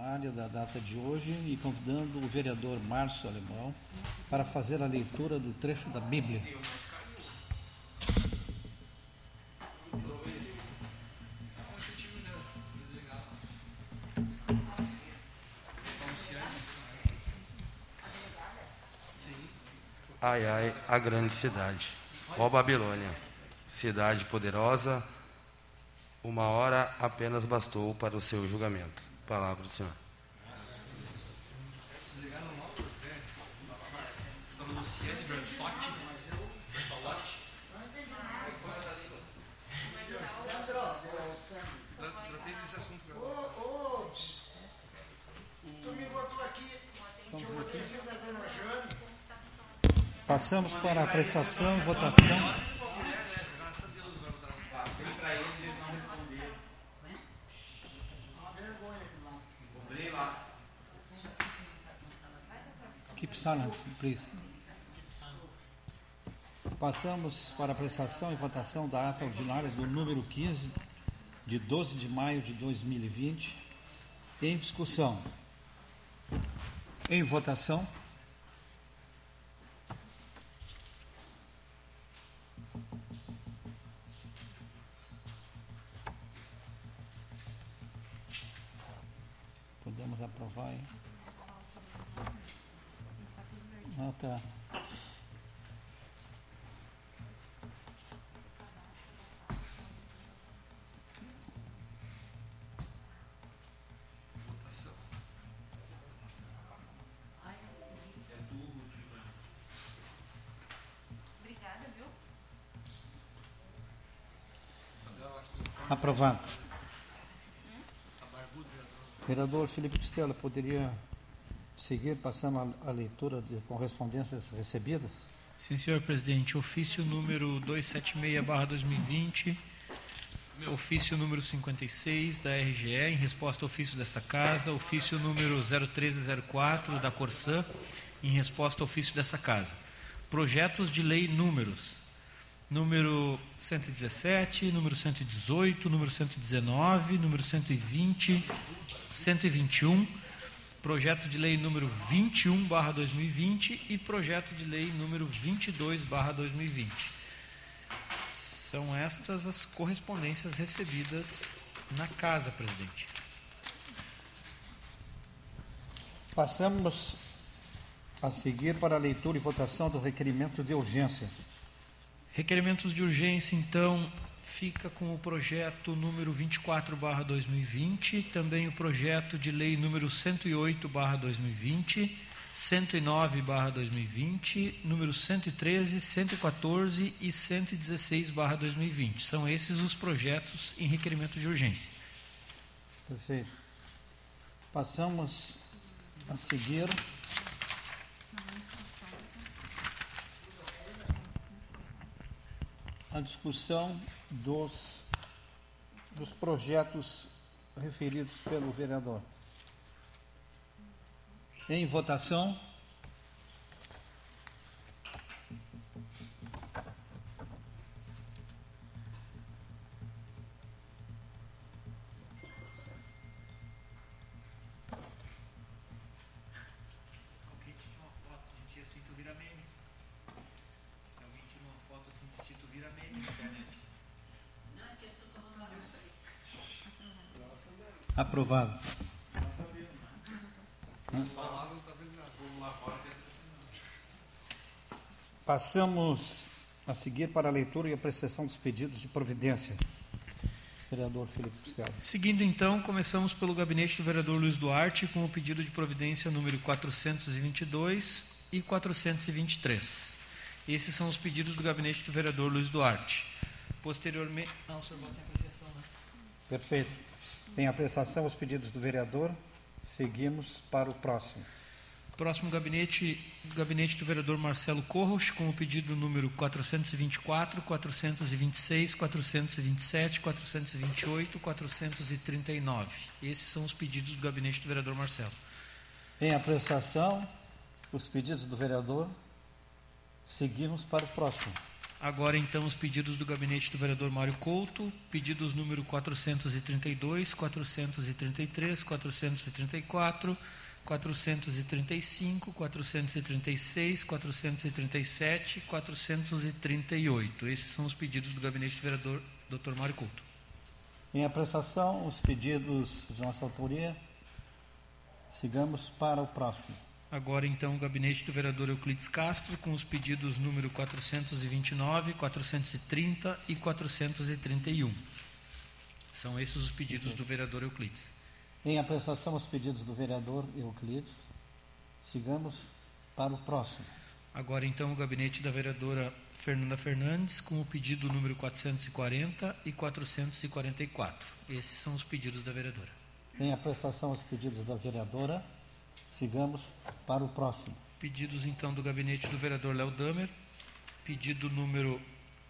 extraordinária da data de hoje e convidando o vereador Márcio Alemão para fazer a leitura do trecho da Bíblia. Ai, ai, a grande cidade. Ó Babilônia, cidade poderosa, uma hora apenas bastou para o seu julgamento. Palavra do Senhor. Passamos para a apreciação votação. Keep please. Passamos para a apreciação e votação da ata ordinária do número 15, de 12 de maio de 2020, em discussão. Em votação. Podemos aprovar, hein? Ah, tá. Aprovado. Vereador Felipe Costela, poderia seguir passando a, leitura de correspondências recebidas? Sim, senhor presidente. Ofício número 276-2020, ofício número 56 da RGE, em resposta ao ofício desta casa, ofício número 01304 da Corsã, em resposta ao ofício dessa casa. Projetos de lei números número 117, número 118, número 119, número 120, 121, projeto de lei número 21 barra 2020 e projeto de lei número 22 barra 2020. São estas as correspondências recebidas na casa, presidente. Passamos a seguir para a leitura e votação do requerimento de urgência. Requerimentos de urgência, então, fica com o projeto número 24 barra 2020, também o projeto de lei número 108 barra 2020, 109 barra 2020, número 113, 114 e 116 barra 2020. São esses os projetos em requerimento de urgência. Perfeito. Passamos a seguir a discussão dos, dos projetos referidos pelo vereador. Em votação. Alguém tinha uma foto de tia Cinto vira meme. Se alguém tinha uma foto assim de Tito vira meme na internet. Aprovado. Passamos a seguir para a leitura e apreciação dos pedidos de providência. Vereador Felipe Costela. Seguindo então, começamos pelo gabinete do vereador Luiz Duarte com o pedido de providência número 422 e 423. Esses são os pedidos do gabinete do vereador Luiz Duarte. Posteriormente. Não, o senhor bota em apreciação, né? Perfeito. Em apreciação os pedidos do vereador, seguimos para o próximo. Próximo gabinete, gabinete do vereador Marcelo Corros, com o pedido número 424, 426, 427, 428, 439. Esses são os pedidos do gabinete do vereador Marcelo. Em apreciação os pedidos do vereador, seguimos para o próximo. Agora, então, os pedidos do gabinete do vereador Mário Couto, pedidos número 432, 433, 434, 435, 436, 437, 438. Esses são os pedidos do gabinete do vereador Dr. Mário Couto. Em apreciação, os pedidos de nossa autoria. Sigamos para o próximo. Agora, então, o gabinete do vereador Euclides Castro, com os pedidos número 429, 430 e 431. São esses os pedidos do vereador Euclides. Em apreciação os pedidos do vereador Euclides, sigamos para o próximo. Agora, então, o gabinete da vereadora Fernanda Fernandes, com o pedido número 440 e 444. Esses são os pedidos da vereadora. Em apreciação os pedidos da vereadora, Sigamos para o próximo. Pedidos então do gabinete do vereador Léo Damer, pedido número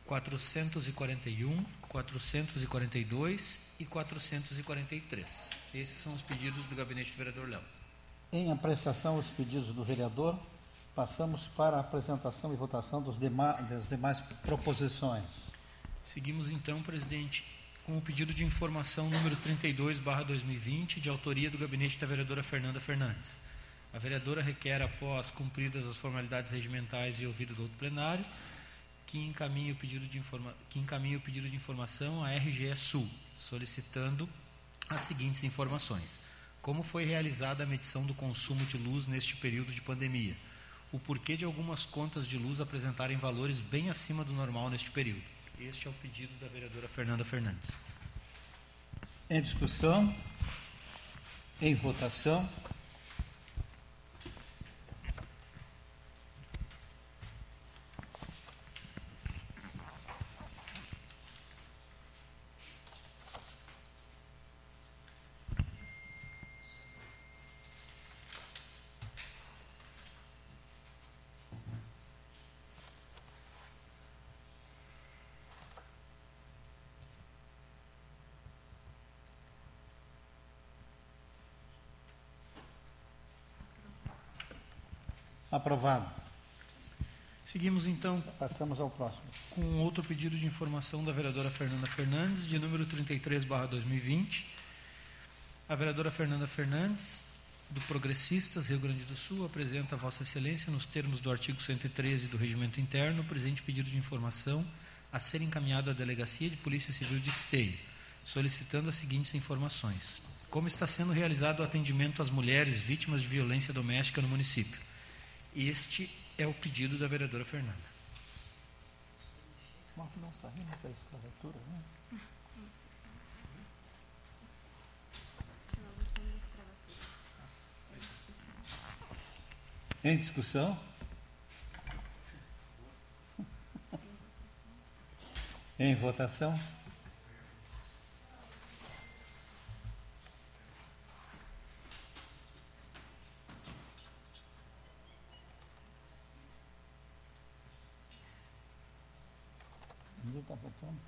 441, 442 e 443. Esses são os pedidos do gabinete do vereador Léo. Em apreciação os pedidos do vereador, passamos para a apresentação e votação demais, das demais proposições. Seguimos então, presidente, com o pedido de informação número 32/2020, de autoria do gabinete da vereadora Fernanda Fernandes. A vereadora requer, após cumpridas as formalidades regimentais e ouvido do outro plenário, que encaminhe o pedido de, informa que encaminhe o pedido de informação à RGE Sul, solicitando as seguintes informações. Como foi realizada a medição do consumo de luz neste período de pandemia? O porquê de algumas contas de luz apresentarem valores bem acima do normal neste período? Este é o pedido da vereadora Fernanda Fernandes. Em discussão, em votação. Aprovado. Seguimos então. Passamos ao próximo. Com outro pedido de informação da vereadora Fernanda Fernandes, de número 33/2020. A vereadora Fernanda Fernandes, do Progressistas Rio Grande do Sul, apresenta a Vossa Excelência, nos termos do artigo 113 do Regimento Interno, o presente pedido de informação a ser encaminhado à Delegacia de Polícia Civil de Esteio, solicitando as seguintes informações: como está sendo realizado o atendimento às mulheres vítimas de violência doméstica no município? Este é o pedido da vereadora Fernanda. Nós não saímos da escravatura, né? Em discussão? em votação? Ninguém está votando?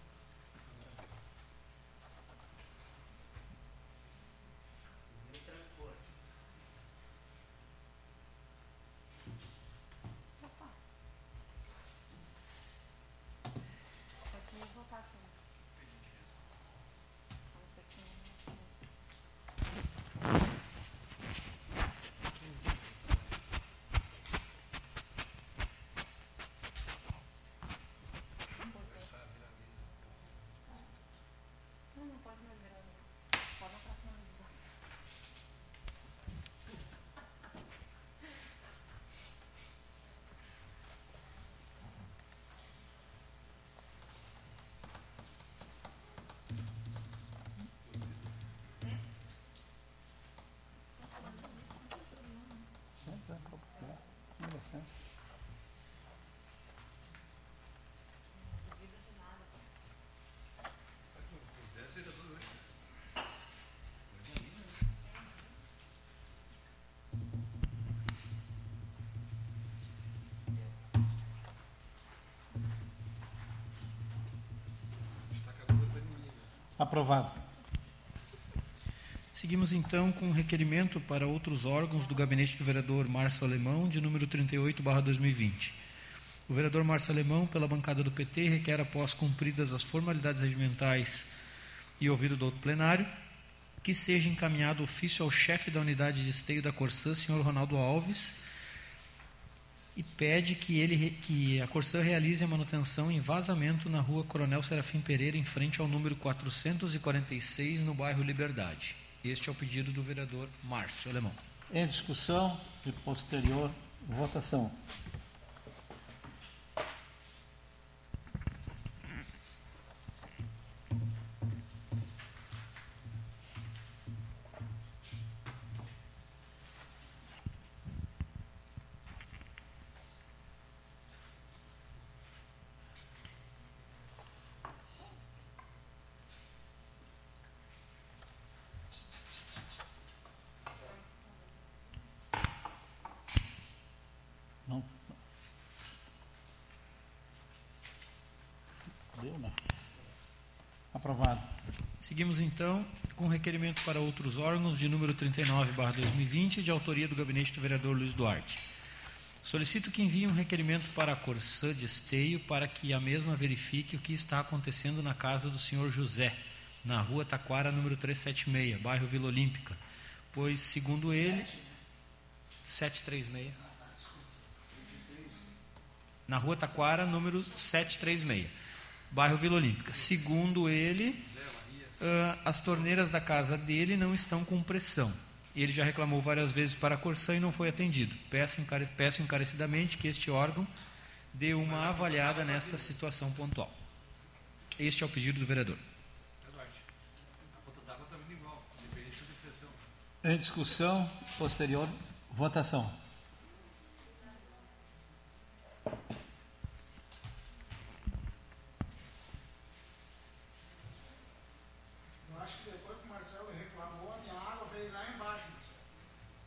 Senta, né? Ninguém senta. Aprovado. Seguimos então com um requerimento para outros órgãos do gabinete do vereador Márcio Alemão, de número 38/2020. O vereador Márcio Alemão, pela bancada do PT, requer, após cumpridas as formalidades regimentais e ouvido do outro plenário, que seja encaminhado ofício ao chefe da unidade de esteio da Corsã, senhor Ronaldo Alves, e pede que, ele, que a Corsã realize a manutenção em vazamento na rua Coronel Serafim Pereira, em frente ao número 446, no bairro Liberdade. Este é o pedido do vereador Márcio Alemão. Em discussão e posterior votação. Seguimos então com requerimento para outros órgãos de número 39/2020, de autoria do gabinete do vereador Luiz Duarte. Solicito que envie um requerimento para a Corsã de Esteio para que a mesma verifique o que está acontecendo na casa do senhor José, na rua Taquara, número 376, bairro Vila Olímpica, pois, segundo ele, 736. Na rua Taquara, número 736, bairro Vila Olímpica. Segundo ele, ah, as torneiras da casa dele não estão com pressão. Ele já reclamou várias vezes para a Corsã e não foi atendido. Peço, encare- peço encarecidamente que este órgão dê uma avaliada nesta situação pontual. Este é o pedido do vereador. Em discussão, posterior votação. Acho que depois que o Marcelo reclamou, a minha água veio lá embaixo, Marcelo.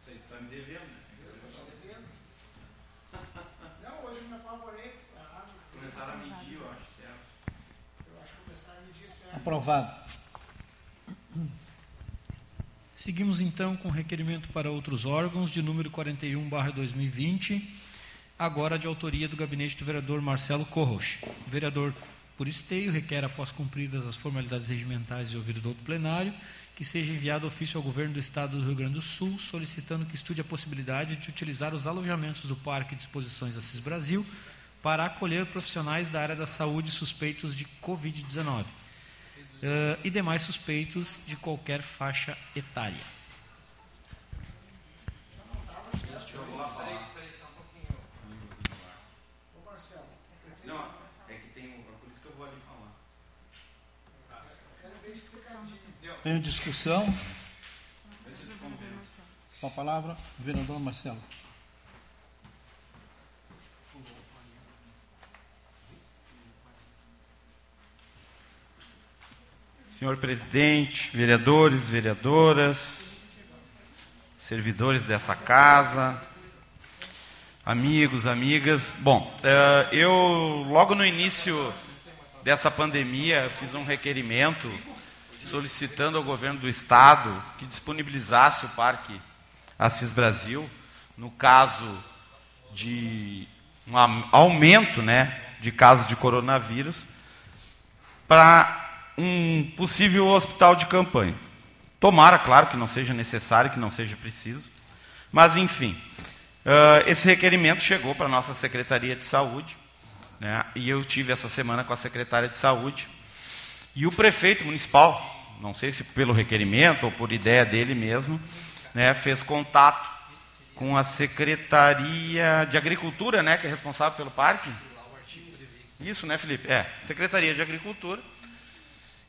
Você está me devendo. Eu estou devendo. Não, hoje eu me apavorei. Começaram a medir, eu acho, certo. Eu acho que começaram a medir certo. Aprovado. Seguimos então com requerimento para outros órgãos de número 41/2020, agora de autoria do gabinete do vereador Marcelo Corroch. O vereador por esteio requer após cumpridas as formalidades regimentais e ouvido do outro plenário, que seja enviado ofício ao governo do estado do Rio Grande do Sul solicitando que estude a possibilidade de utilizar os alojamentos do Parque de Exposições Assis Brasil para acolher profissionais da área da saúde suspeitos de COVID-19 eh, e demais suspeitos de qualquer faixa etária. Ô Marcelo, Não, é que tem um. É por isso que eu vou ali falar. quero bem explicadinho. Em discussão, com a palavra, vereador Marcelo. Senhor presidente, vereadores, vereadoras, servidores dessa casa, amigos, amigas. Bom, eh, eu logo no início dessa pandemia fiz um requerimento solicitando ao governo do estado que disponibilizasse o Parque Assis Brasil no caso de um aumento, né, de casos de coronavírus para um possível hospital de campanha. Tomara, claro, que não seja necessário, que não seja preciso, mas enfim, ah, esse requerimento chegou para a nossa Secretaria de Saúde, né, e eu tive essa semana com a secretária de Saúde, e o prefeito municipal, não sei se pelo requerimento ou por ideia dele mesmo, né, fez contato com a Secretaria de Agricultura, né, que é responsável pelo parque. Isso, né, Felipe? É, Secretaria de Agricultura.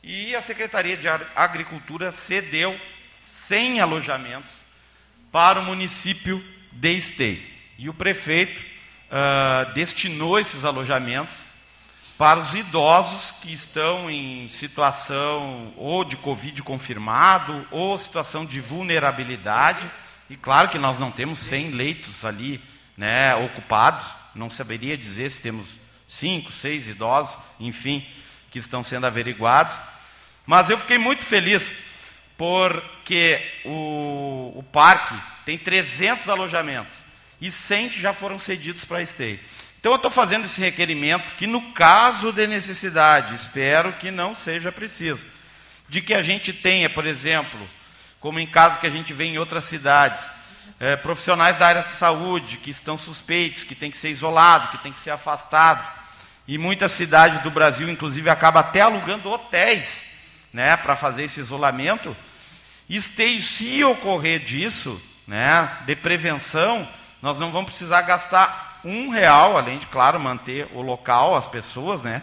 E a Secretaria de Agricultura cedeu 100 alojamentos para o município de Esteio. E o prefeito ah, destinou esses alojamentos para os idosos que estão em situação ou de Covid confirmado ou situação de vulnerabilidade. E claro que nós não temos 100 leitos ali né, ocupados, não saberia dizer se temos cinco, seis idosos, enfim, que estão sendo averiguados. Mas eu fiquei muito feliz porque o, o parque tem 300 alojamentos e 100 que já foram cedidos para a Esteio. Então eu estou fazendo esse requerimento que, no caso de necessidade, espero que não seja preciso, de que a gente tenha, por exemplo, como em casos que a gente vê em outras cidades, é, profissionais da área de saúde que estão suspeitos, que tem que ser isolado, que tem que ser afastado. E muitas cidades do Brasil, inclusive, acabam até alugando hotéis né, para fazer esse isolamento. Esteio, se ocorrer disso, né, de prevenção, nós não vamos precisar gastar um real, além de, claro, manter o local, as pessoas, né?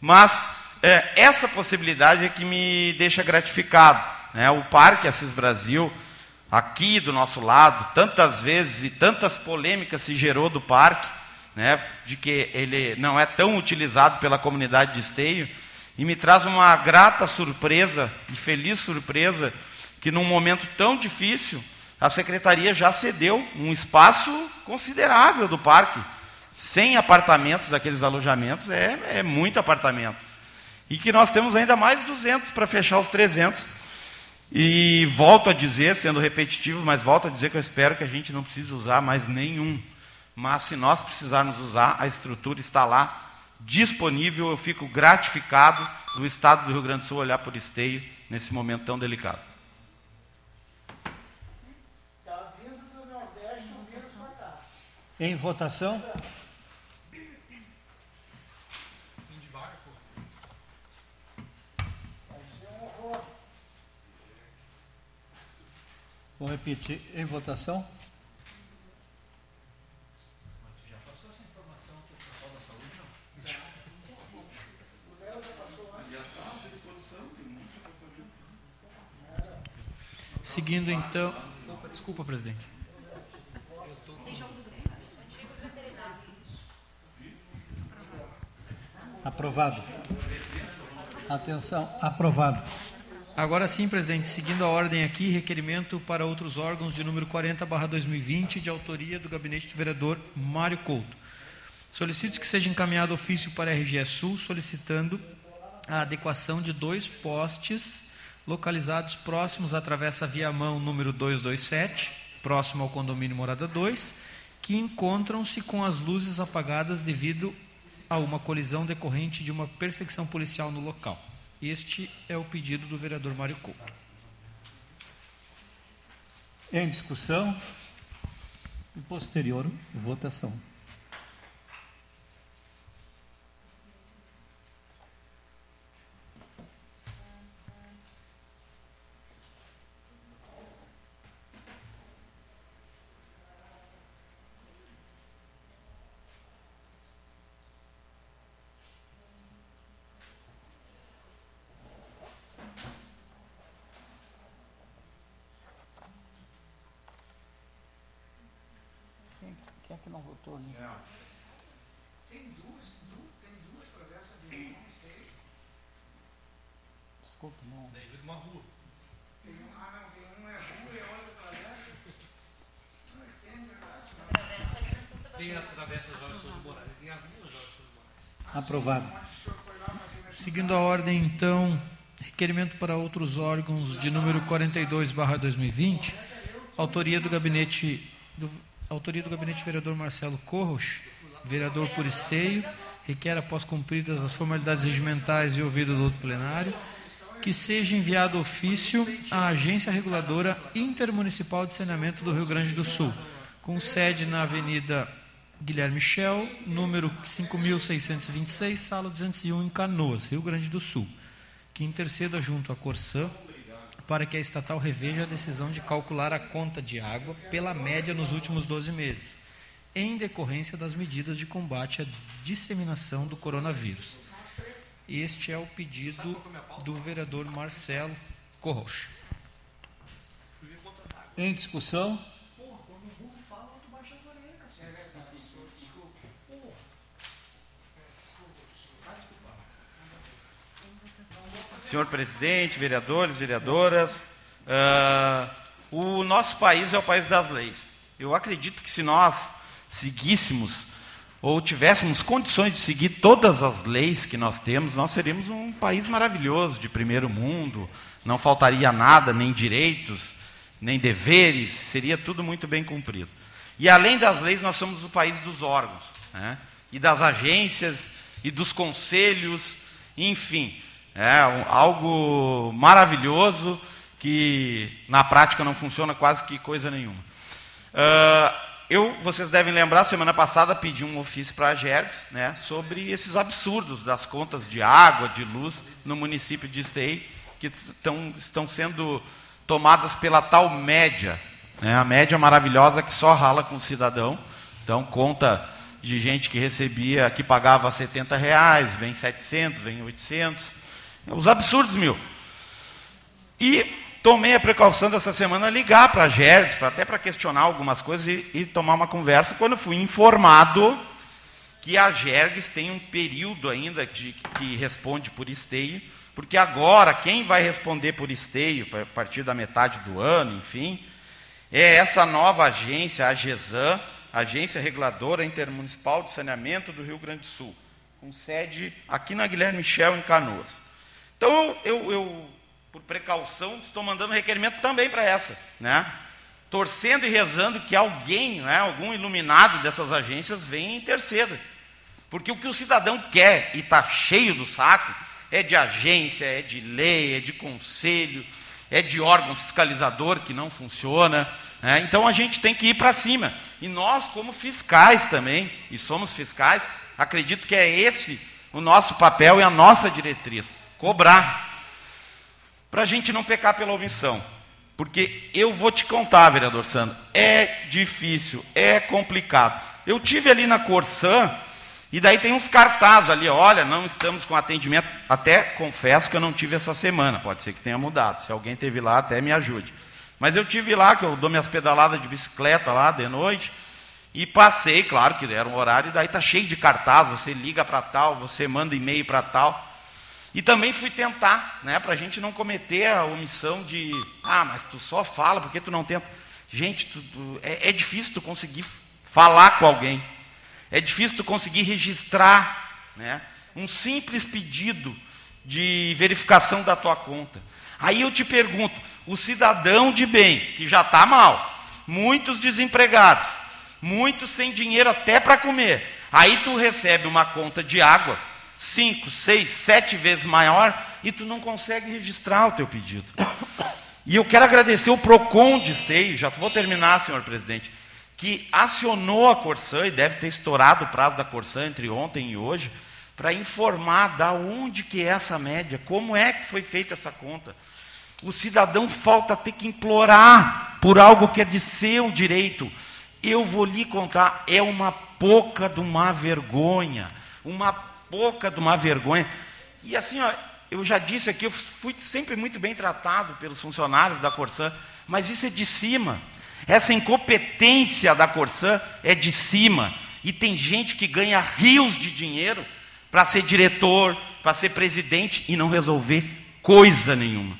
Mas é, essa possibilidade é que me deixa gratificado. Né? O Parque Assis Brasil, aqui do nosso lado, tantas vezes e tantas polêmicas se gerou do parque, né, de que ele não é tão utilizado pela comunidade de esteio, e me traz uma grata surpresa e feliz surpresa que num momento tão difícil a secretaria já cedeu um espaço considerável do parque. 100 apartamentos daqueles alojamentos é, é muito apartamento. E que nós temos ainda mais 200 para fechar os 300. E volto a dizer, sendo repetitivo, mas volto a dizer que eu espero que a gente não precise usar mais nenhum. Mas se nós precisarmos usar, a estrutura está lá disponível. Eu fico gratificado do Estado do Rio Grande do Sul olhar por esteio nesse momento tão delicado. Está vindo do Nordeste o vírus para cá. Em votação. Ser um horror. Vou repetir. Em votação. Seguindo então. Opa, desculpa, presidente. Aprovado. Atenção, aprovado. Agora sim, presidente, seguindo a ordem aqui, requerimento para outros órgãos de número 40/2020, de autoria do gabinete do vereador Mário Couto. Solicito que seja encaminhado ofício para a RGE Sul solicitando a adequação de dois postes localizados próximos à travessa via-mão número 227, próximo ao condomínio Morada 2, que encontram-se com as luzes apagadas devido a uma colisão decorrente de uma perseguição policial no local. Este é o pedido do vereador Mário Couto. Em discussão. E posterior votação. É que não ali? Tem duas, du- tem duas travessas de mãos, tem. Desculpa, não. Tem um, ah não, tem um é rua e a outra travessa. Não, tem verdade. Tem a Travessa Jorge Souza de Moraes, tem a Avenida Jorge Souza de Moraes. Aprovado. Seguindo a ordem, então, requerimento para outros órgãos de número 42/2020, autoria do gabinete do, autoria do gabinete vereador Marcelo Corros, vereador por esteio, requer após cumpridas as formalidades regimentais e ouvido do outro plenário, que seja enviado ofício à Agência Reguladora Intermunicipal de Saneamento do Rio Grande do Sul, com sede na Avenida Guilherme Michel, número 5626, sala 201, em Canoas, Rio Grande do Sul, que interceda junto à Corsã para que a estatal reveja a decisão de calcular a conta de água pela média nos últimos 12 meses, em decorrência das medidas de combate à disseminação do coronavírus. Este é o pedido do vereador Marcelo Corrocha. Em discussão. Senhor presidente, vereadores, vereadoras, ah, o nosso país é o país das leis. Eu acredito que se nós seguíssemos ou tivéssemos condições de seguir todas as leis que nós temos, nós seríamos um país maravilhoso, de primeiro mundo, não faltaria nada, nem direitos, nem deveres, seria tudo muito bem cumprido. E além das leis, nós somos o país dos órgãos. né? e das agências, e dos conselhos, enfim. É algo maravilhoso que na prática não funciona quase que coisa nenhuma. Uh, eu, vocês devem lembrar, semana passada pedi um ofício para a Gergs né, sobre esses absurdos das contas de água, de luz no município de Esteio, que estão, estão sendo tomadas pela tal média. Né, a média maravilhosa que só rala com o cidadão. Então, conta de gente que recebia, que pagava 70 reais, vem 700, vem 800. Os absurdos mil. E tomei a precaução dessa semana ligar para a Gerdes, até para questionar algumas coisas e, e, tomar uma conversa, quando fui informado que a Gerges tem um período ainda de, que responde por esteio, porque agora quem vai responder por esteio, a partir da metade do ano, enfim, é essa nova agência, a GESAM, Agência Reguladora Intermunicipal de Saneamento do Rio Grande do Sul, com sede aqui na Guilherme Michel, em Canoas. Então, eu, eu por precaução, estou mandando requerimento também para essa, né? Torcendo e rezando que alguém, né, algum iluminado dessas agências venha e interceda. Porque o que o cidadão quer e está cheio do saco é de agência, é de lei, é de conselho, é de órgão fiscalizador que não funciona. Né? Então a gente tem que ir para cima. E nós, como fiscais também, e somos fiscais, acredito que é esse o nosso papel e a nossa diretriz: cobrar para a gente não pecar pela omissão. Porque eu vou te contar, vereador Sandro, é difícil, é complicado. Eu tive ali na Corsã, e daí tem uns cartazes ali, olha, não estamos com atendimento. Até confesso que eu não tive essa semana, pode ser que tenha mudado. Se alguém teve lá, até me ajude. Mas eu tive lá, que eu dou minhas pedaladas de bicicleta lá de noite, e passei, claro que era um horário, e daí está cheio de cartazes, você liga para tal, você manda e-mail para tal. E também fui tentar, né, para a gente não cometer a omissão de, ah, mas tu só fala, porque tu não tenta. Gente, tu, tu, é, é difícil tu conseguir falar com alguém. É difícil tu conseguir registrar né, um simples pedido de verificação da tua conta. Aí eu te pergunto, o cidadão de bem, que já está mal, muitos desempregados, muitos sem dinheiro até para comer, aí tu recebe uma conta de água cinco, seis, sete vezes maior e tu não consegue registrar o teu pedido. E eu quero agradecer o PROCON de Esteio, já vou terminar, senhor presidente, que acionou a Corsã, e deve ter estourado o prazo da Corsã entre ontem e hoje, para informar da onde que é essa média, como é que foi feita essa conta. O cidadão falta ter que implorar por algo que é de seu direito. Eu vou lhe contar, é uma pouca de uma vergonha, uma pouca de uma vergonha. E assim, ó, eu já disse aqui, eu fui sempre muito bem tratado pelos funcionários da Corsã, mas isso é de cima. Essa incompetência da Corsã é de cima. E tem gente que ganha rios de dinheiro para ser diretor, para ser presidente e não resolver coisa nenhuma.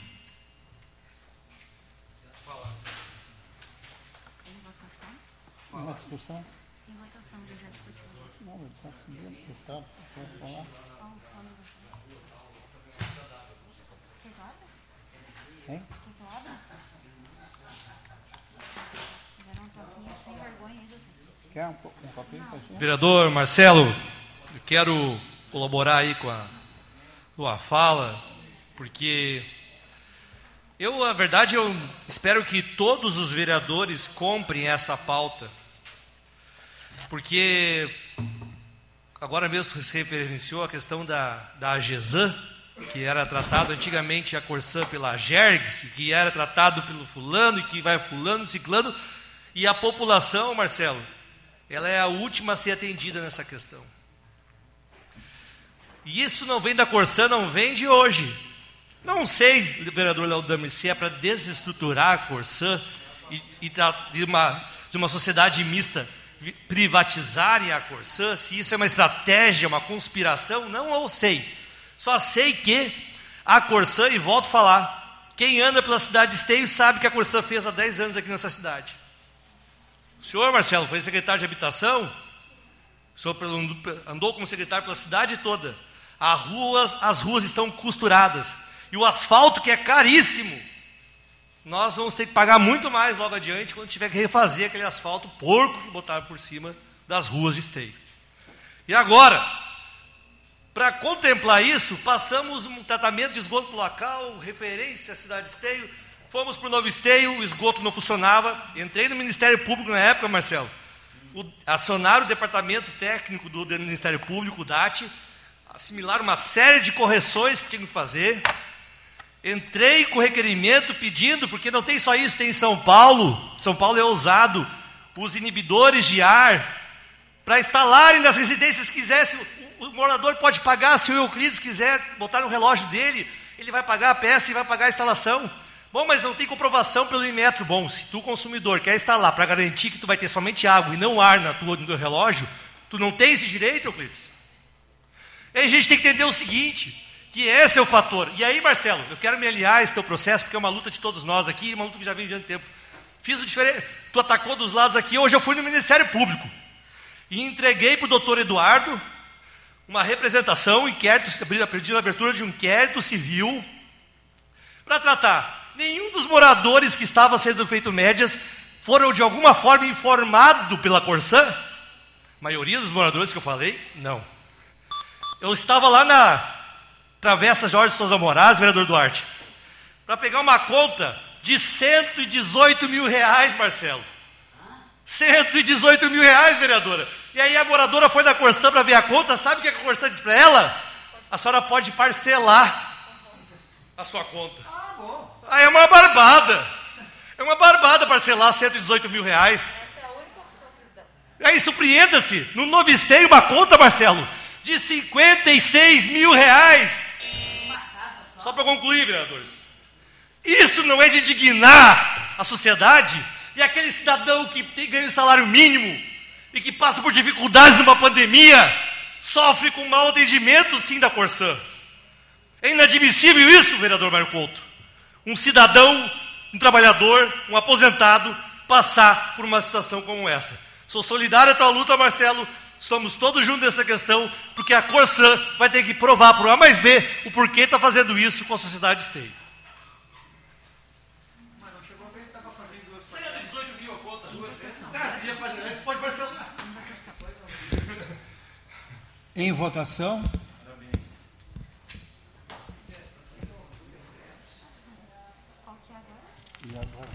Uma discussão? Em votação, eu já discutiu. Não, ele está subindo, deputado, pode falar. Qual o som da Quer que eu abra? Hein? Quer que eu abra? Fizeram um tapinha sem vergonha ainda. Quer um, um? Vereador Marcelo, eu quero colaborar aí com a tua fala, porque eu, na verdade, eu espero que todos os vereadores comprem essa pauta, porque agora mesmo você referenciou a questão da, da AGESAN, que era tratado antigamente a Corsã pela Jergs, que era tratado pelo fulano, e que vai fulano, ciclano, e a população, Marcelo, ela é a última a ser atendida nessa questão. E isso não vem da Corsã, não vem de hoje. Não sei, vereador Leodami, se é para desestruturar a Corsã e, e de, uma, de uma sociedade mista privatizarem a Corsã, se isso é uma estratégia, uma conspiração, não ou sei. Só sei que a Corsã, e volto a falar, quem anda pela cidade de Esteio sabe que a Corsã fez há 10 anos aqui nessa cidade. O senhor, Marcelo, foi secretário de habitação, o senhor andou- como secretário pela cidade toda. As ruas, as ruas estão costuradas. E o asfalto, que é caríssimo, nós vamos ter que pagar muito mais logo adiante quando tiver que refazer aquele asfalto porco que botaram por cima das ruas de esteio. E agora, para contemplar isso, passamos um tratamento de esgoto local, referência à cidade de Esteio, fomos para o novo Esteio, o esgoto não funcionava, entrei no Ministério Público na época, Marcelo, o, acionaram o departamento técnico do, do Ministério Público, o DAT, assimilaram uma série de correções que tinham que fazer, entrei com requerimento pedindo, porque não tem só isso, tem em São Paulo, São Paulo é ousado, os inibidores de ar, para instalarem nas residências quisesse, o, o morador pode pagar, se o Euclides quiser botar no relógio dele, ele vai pagar a peça e vai pagar a instalação. Bom, mas não tem comprovação pelo Inmetro. Bom, se tu, consumidor, quer instalar para garantir que tu vai ter somente água e não ar na tua, no teu relógio, tu não tem esse direito, Euclides. E a gente tem que entender o seguinte, que esse é o fator. E aí, Marcelo, eu quero me aliar a esse teu processo, porque é uma luta de todos nós aqui, uma luta que já vem de tanto tempo. Fiz o diferente, tu atacou dos lados aqui, hoje eu fui no Ministério Público. E entreguei para o doutor Eduardo uma representação, um inquérito, pedindo a abertura de um inquérito civil, para tratar. Nenhum dos moradores que estava sendo feito médias foram de alguma forma informados pela Corsã. A maioria dos moradores que eu falei, não. Eu estava lá na Travessa Jorge Souza Moraes, vereador Duarte, para pegar uma conta de 118 mil reais, Marcelo. 118 mil reais, vereadora. E aí a moradora foi da Corsã para ver a conta, sabe o que a Corsã disse para ela? A senhora pode parcelar a sua conta. Aí é uma barbada. É uma barbada parcelar 118 mil reais. Aí surpreenda-se, no novo esteio uma conta, Marcelo, de 56 mil reais. Só para concluir, vereadores. Isso não é de indignar a sociedade e aquele cidadão que tem, ganha um salário mínimo e que passa por dificuldades numa pandemia, sofre com mau atendimento sim da Corsã. É inadmissível isso, vereador Mário Couto. Um cidadão, um trabalhador, um aposentado, passar por uma situação como essa. Sou solidário à tua luta, Marcelo. Estamos todos juntos nessa questão, porque a Corsã vai ter que provar para o A mais B o porquê está fazendo isso com a sociedade esteio. Mas não chegou a ver se estava fazendo duas 118 mil a conta. Ah, queria fazer antes, pode parcelar. Em votação. Qual que é agora? E agora?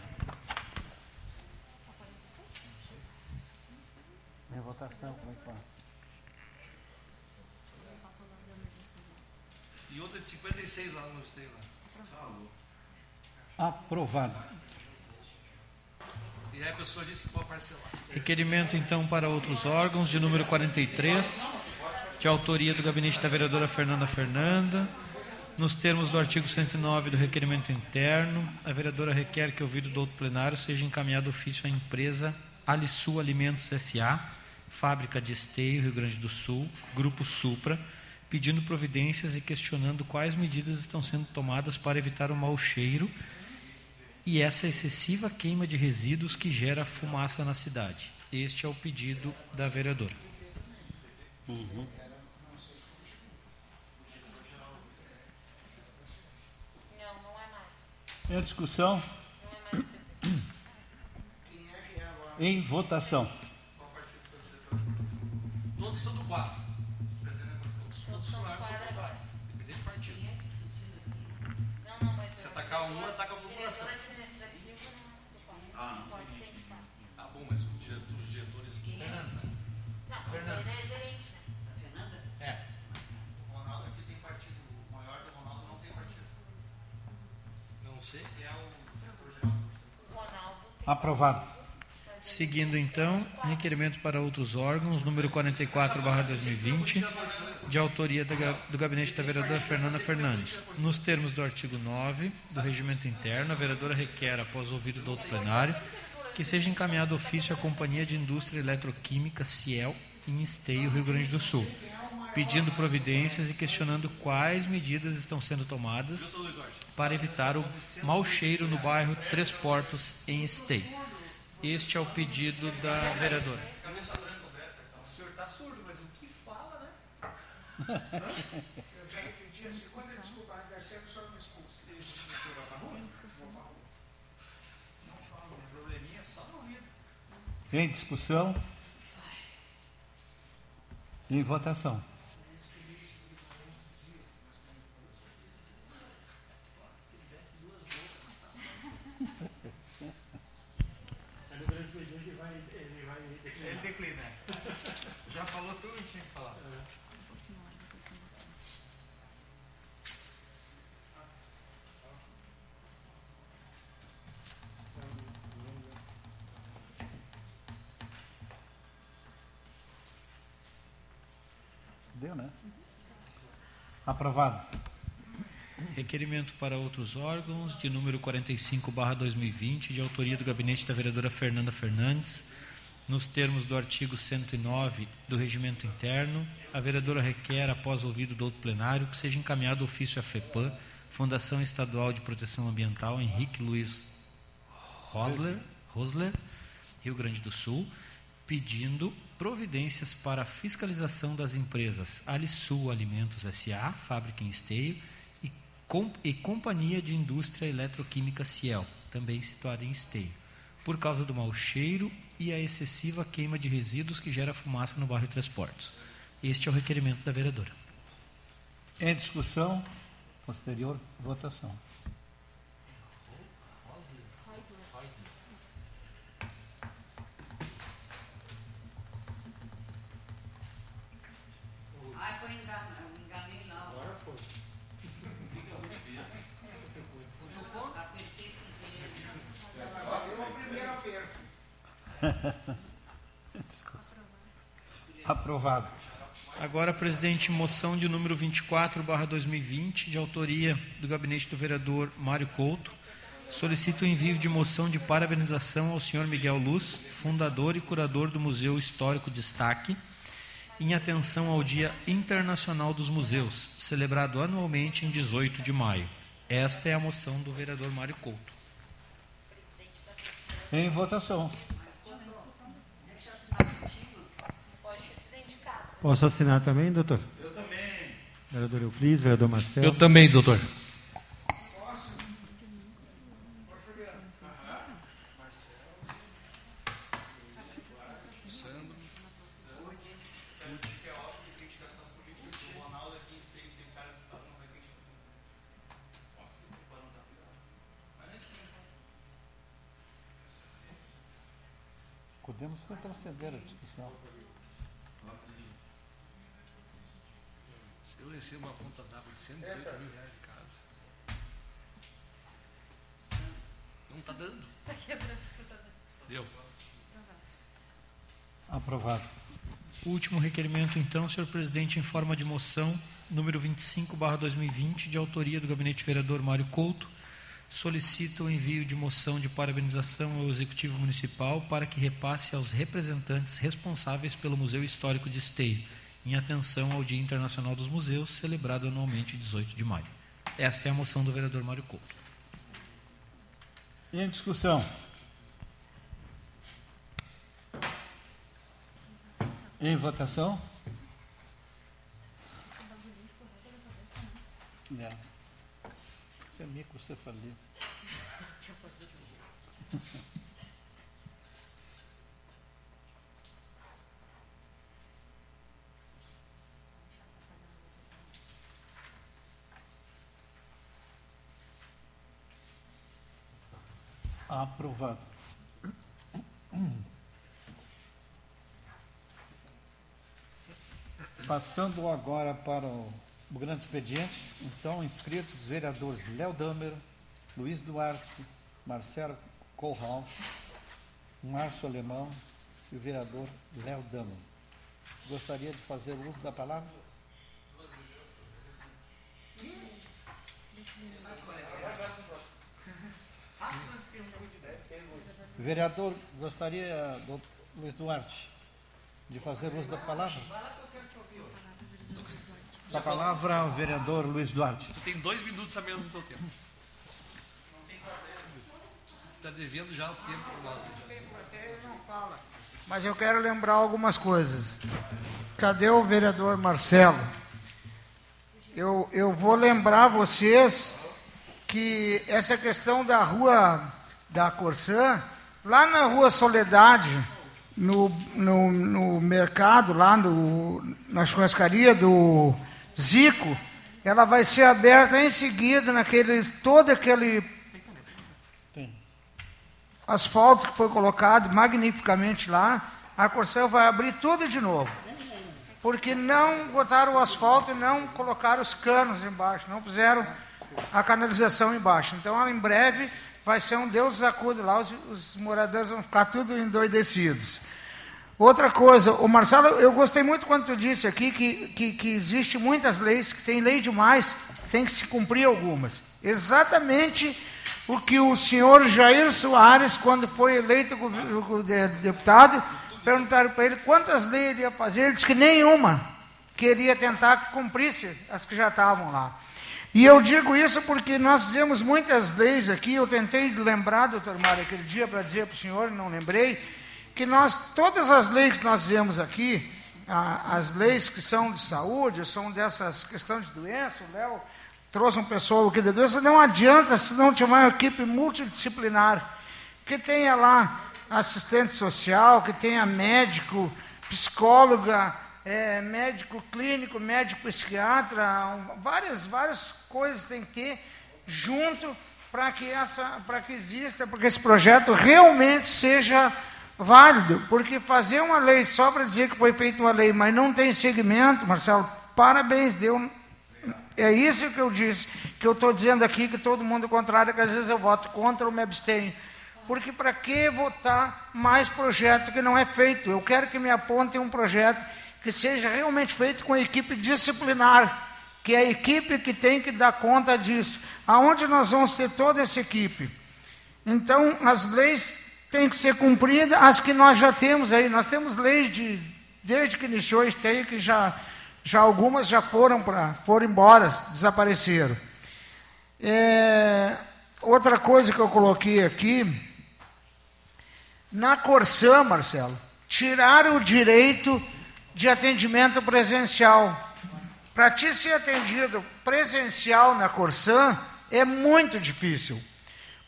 Em votação, como é que vai? E outra de 56 lá no esteio. Lá. Aprovado. E aí a pessoa disse que pode parcelar. Requerimento, então, para outros órgãos, de número 43, de autoria do gabinete da vereadora Fernanda Fernanda. Nos termos do artigo 109 do requerimento interno, a vereadora requer que, ouvido do outro plenário, seja encaminhado ofício à empresa Alisul Alimentos S.A., fábrica de Esteio, Rio Grande do Sul, Grupo Supra, pedindo providências e questionando quais medidas estão sendo tomadas para evitar o mau cheiro e essa excessiva queima de resíduos que gera fumaça na cidade. Este é o pedido da vereadora. Não, não é mais. Em discussão. Em votação. Todos são do quadro. Todos funcionários são do quadro. Independente do partido. Não, não, mas Se atacar um, ataca a população. diretor administrativo não pode ser de quatro. Ah, bom, mas os diretores, os diretores não tem essa. Não, ele é gerente, né? É. O Ronaldo aqui tem partido. O maior do Ronaldo não tem partido. Não sei. Que é o diretor-geral. O Ronaldo Aprovado. Seguindo então, requerimento para outros órgãos, número 44/2020, de autoria do gabinete da vereadora Fernanda Fernandes. Nos termos do artigo 9 do regimento interno, a vereadora requer, após ouvido do outro plenário, que seja encaminhado ofício à Companhia de Indústria Eletroquímica Ciel em Esteio, Rio Grande do Sul, pedindo providências e questionando quais medidas estão sendo tomadas para evitar o mau cheiro no bairro Três Portos, em Esteio. Este é o pedido da vereadora. O senhor está surdo, mas o que fala, né? Eu já repeti a segunda desculpa, deve ser que o senhor me expulsa. Em discussão. Em votação. Aprovado. Requerimento para outros órgãos, de número 45/2020, de autoria do gabinete da vereadora Fernanda Fernandes, nos termos do artigo 109 do Regimento Interno, a vereadora requer, após ouvido do outro plenário, que seja encaminhado ofício à FEPAM, Fundação Estadual de Proteção Ambiental Henrique Luiz Rosler, Rosler, Rio Grande do Sul, pedindo providências para fiscalização das empresas Alisul Alimentos SA, fábrica em Esteio, e, com, e Companhia de Indústria Eletroquímica Ciel, também situada em Esteio, por causa do mau cheiro e a excessiva queima de resíduos que gera fumaça no bairro Três Portos. Este é o requerimento da vereadora. Em discussão, posterior votação. Ai, foi engano, eu enganei lá. Agora foi. Cutucou? Apertei sem querer. Foi o primeiro aperto. Aprovado. Agora, presidente, moção de número 24/2020, de autoria do gabinete do vereador Mário Couto, solicita o envio de moção de parabenização ao senhor Miguel Luz, fundador e curador do Museu Histórico Destaque, em atenção ao Dia Internacional dos Museus, celebrado anualmente em 18 de maio. Esta é a moção do vereador Mário Couto. Em votação. Posso assinar também, doutor? Eu também. Vereador Euclides, vereador Marcelo. Eu também, doutor. Podemos retroceder a discussão. Eu recebo uma conta d'água de 118 mil reais de casa. Não está dando. Deu. Aprovado. O último requerimento, então, senhor presidente, em forma de moção, número 25/2020, de autoria do gabinete vereador Mário Couto, solicita o envio de moção de parabenização ao executivo municipal para que repasse aos representantes responsáveis pelo Museu Histórico de Esteio, em atenção ao Dia Internacional dos Museus, celebrado anualmente 18 de maio. Esta é a moção do vereador Mário Couto. Em discussão. Em votação. É. Isso é microcefalia. Aprovado. Passando agora para o, grande expediente, então, inscritos, vereadores Léo Damer, Luiz Duarte, Marcelo Kohlhaus, Márcio Alemão e o vereador Léo Damer. Gostaria de fazer o uso da palavra? Vereador, gostaria, do Luiz Duarte, de fazer uso da palavra? Da palavra ao vereador Luiz Duarte. Tu tem dois minutos a menos do teu tempo. Está devendo já o tempo. Mas eu quero lembrar algumas coisas. Cadê o vereador Marcelo? Eu, eu vou lembrar vocês que essa questão da rua da Corsã, lá na rua Soledade, no, no, no mercado, lá no, na churrascaria do Zico, ela vai ser aberta em seguida naquele todo aquele asfalto que foi colocado magnificamente lá, a Corsel vai abrir tudo de novo. Porque não botaram o asfalto e não colocaram os canos embaixo, não fizeram a canalização embaixo. Então, em breve, vai ser um Deus nos acude lá, os, os moradores vão ficar tudo endoidecidos. Outra coisa, o Marcelo, eu gostei muito quando tu disse aqui que, que, que existe muitas leis, que tem lei demais, tem que se cumprir algumas. Exatamente o que o senhor Jair Soares, quando foi eleito deputado, perguntaram para ele quantas leis ele ia fazer, ele disse que nenhuma, queria tentar cumprir as que já estavam lá. E eu digo isso porque nós fizemos muitas leis aqui, eu tentei lembrar, doutor Mário, aquele dia para dizer para o senhor, não lembrei, que nós, todas as leis que nós fizemos aqui, as leis que são de saúde, são dessas questões de doença, o Léo trouxe um pessoal aqui de doença, não adianta se não tiver uma equipe multidisciplinar, que tenha lá assistente social, que tenha médico, psicóloga, é, médico clínico, médico psiquiatra, um, várias, várias coisas tem que ter junto para que essa, para que exista, porque esse projeto realmente seja válido, porque fazer uma lei só para dizer que foi feita uma lei, mas não tem segmento, Marcelo, parabéns, deu. É isso que eu disse, que eu estou dizendo aqui, que todo mundo contrário, que às vezes eu voto contra ou me abstenho. Porque para que votar mais projeto que não é feito? Eu quero que me apontem um projeto que seja realmente feito com equipe disciplinar, que é a equipe que tem que dar conta disso. Aonde nós vamos ter toda essa equipe? Então, as leis têm que ser cumpridas, as que nós já temos aí. Nós temos leis de, desde que iniciou este aí, que já, já algumas já foram, para foram embora, desapareceram. É, outra coisa que eu coloquei aqui, na Corsã, Marcelo, tiraram o direito de atendimento presencial. Para ti ser atendido presencial na Corsã é muito difícil,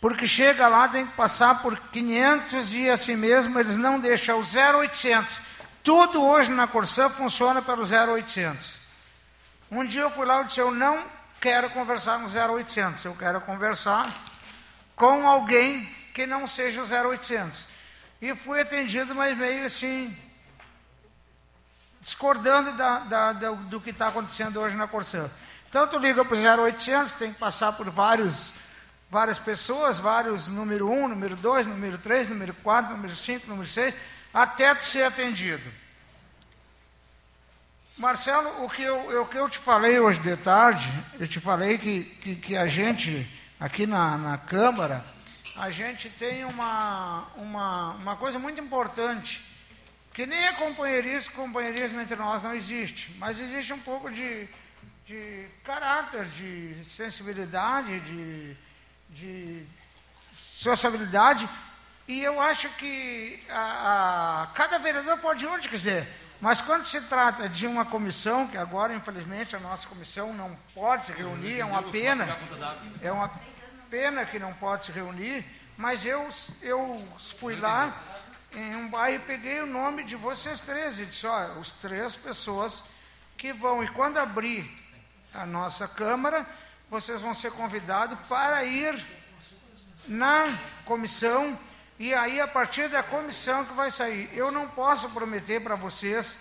porque chega lá, tem que passar por 500 e assim mesmo eles não deixam o 0800. Tudo hoje na Corsã funciona pelo 0800. Um dia eu fui lá e disse: Eu não quero conversar no 0800, eu quero conversar com alguém que não seja o 0800. E fui atendido, mas meio assim, discordando da, da, da, do que está acontecendo hoje na Corsã. Então, tu liga para o 0800, tem que passar por vários, várias pessoas, vários número 1, número 2, número 3, número 4, número 5, número 6, até tu ser atendido. Marcelo, o que eu, o que eu te falei hoje de tarde, eu te falei que, que, que a gente, aqui na, na Câmara, a gente tem uma, uma, uma coisa muito importante que nem é companheirismo, companheirismo entre nós não existe, mas existe um pouco de, de caráter, de sensibilidade, de, de sociabilidade, e eu acho que a, a, cada vereador pode ir onde quiser, mas quando se trata de uma comissão, que agora, infelizmente, a nossa comissão não pode se reunir, é uma pena, é uma pena que não pode se reunir, mas eu, eu fui lá em um bairro e peguei o nome de vocês três e disse, olha, os três pessoas que vão. E quando abrir a nossa Câmara, vocês vão ser convidados para ir na comissão e aí a partir da comissão que vai sair. Eu não posso prometer para vocês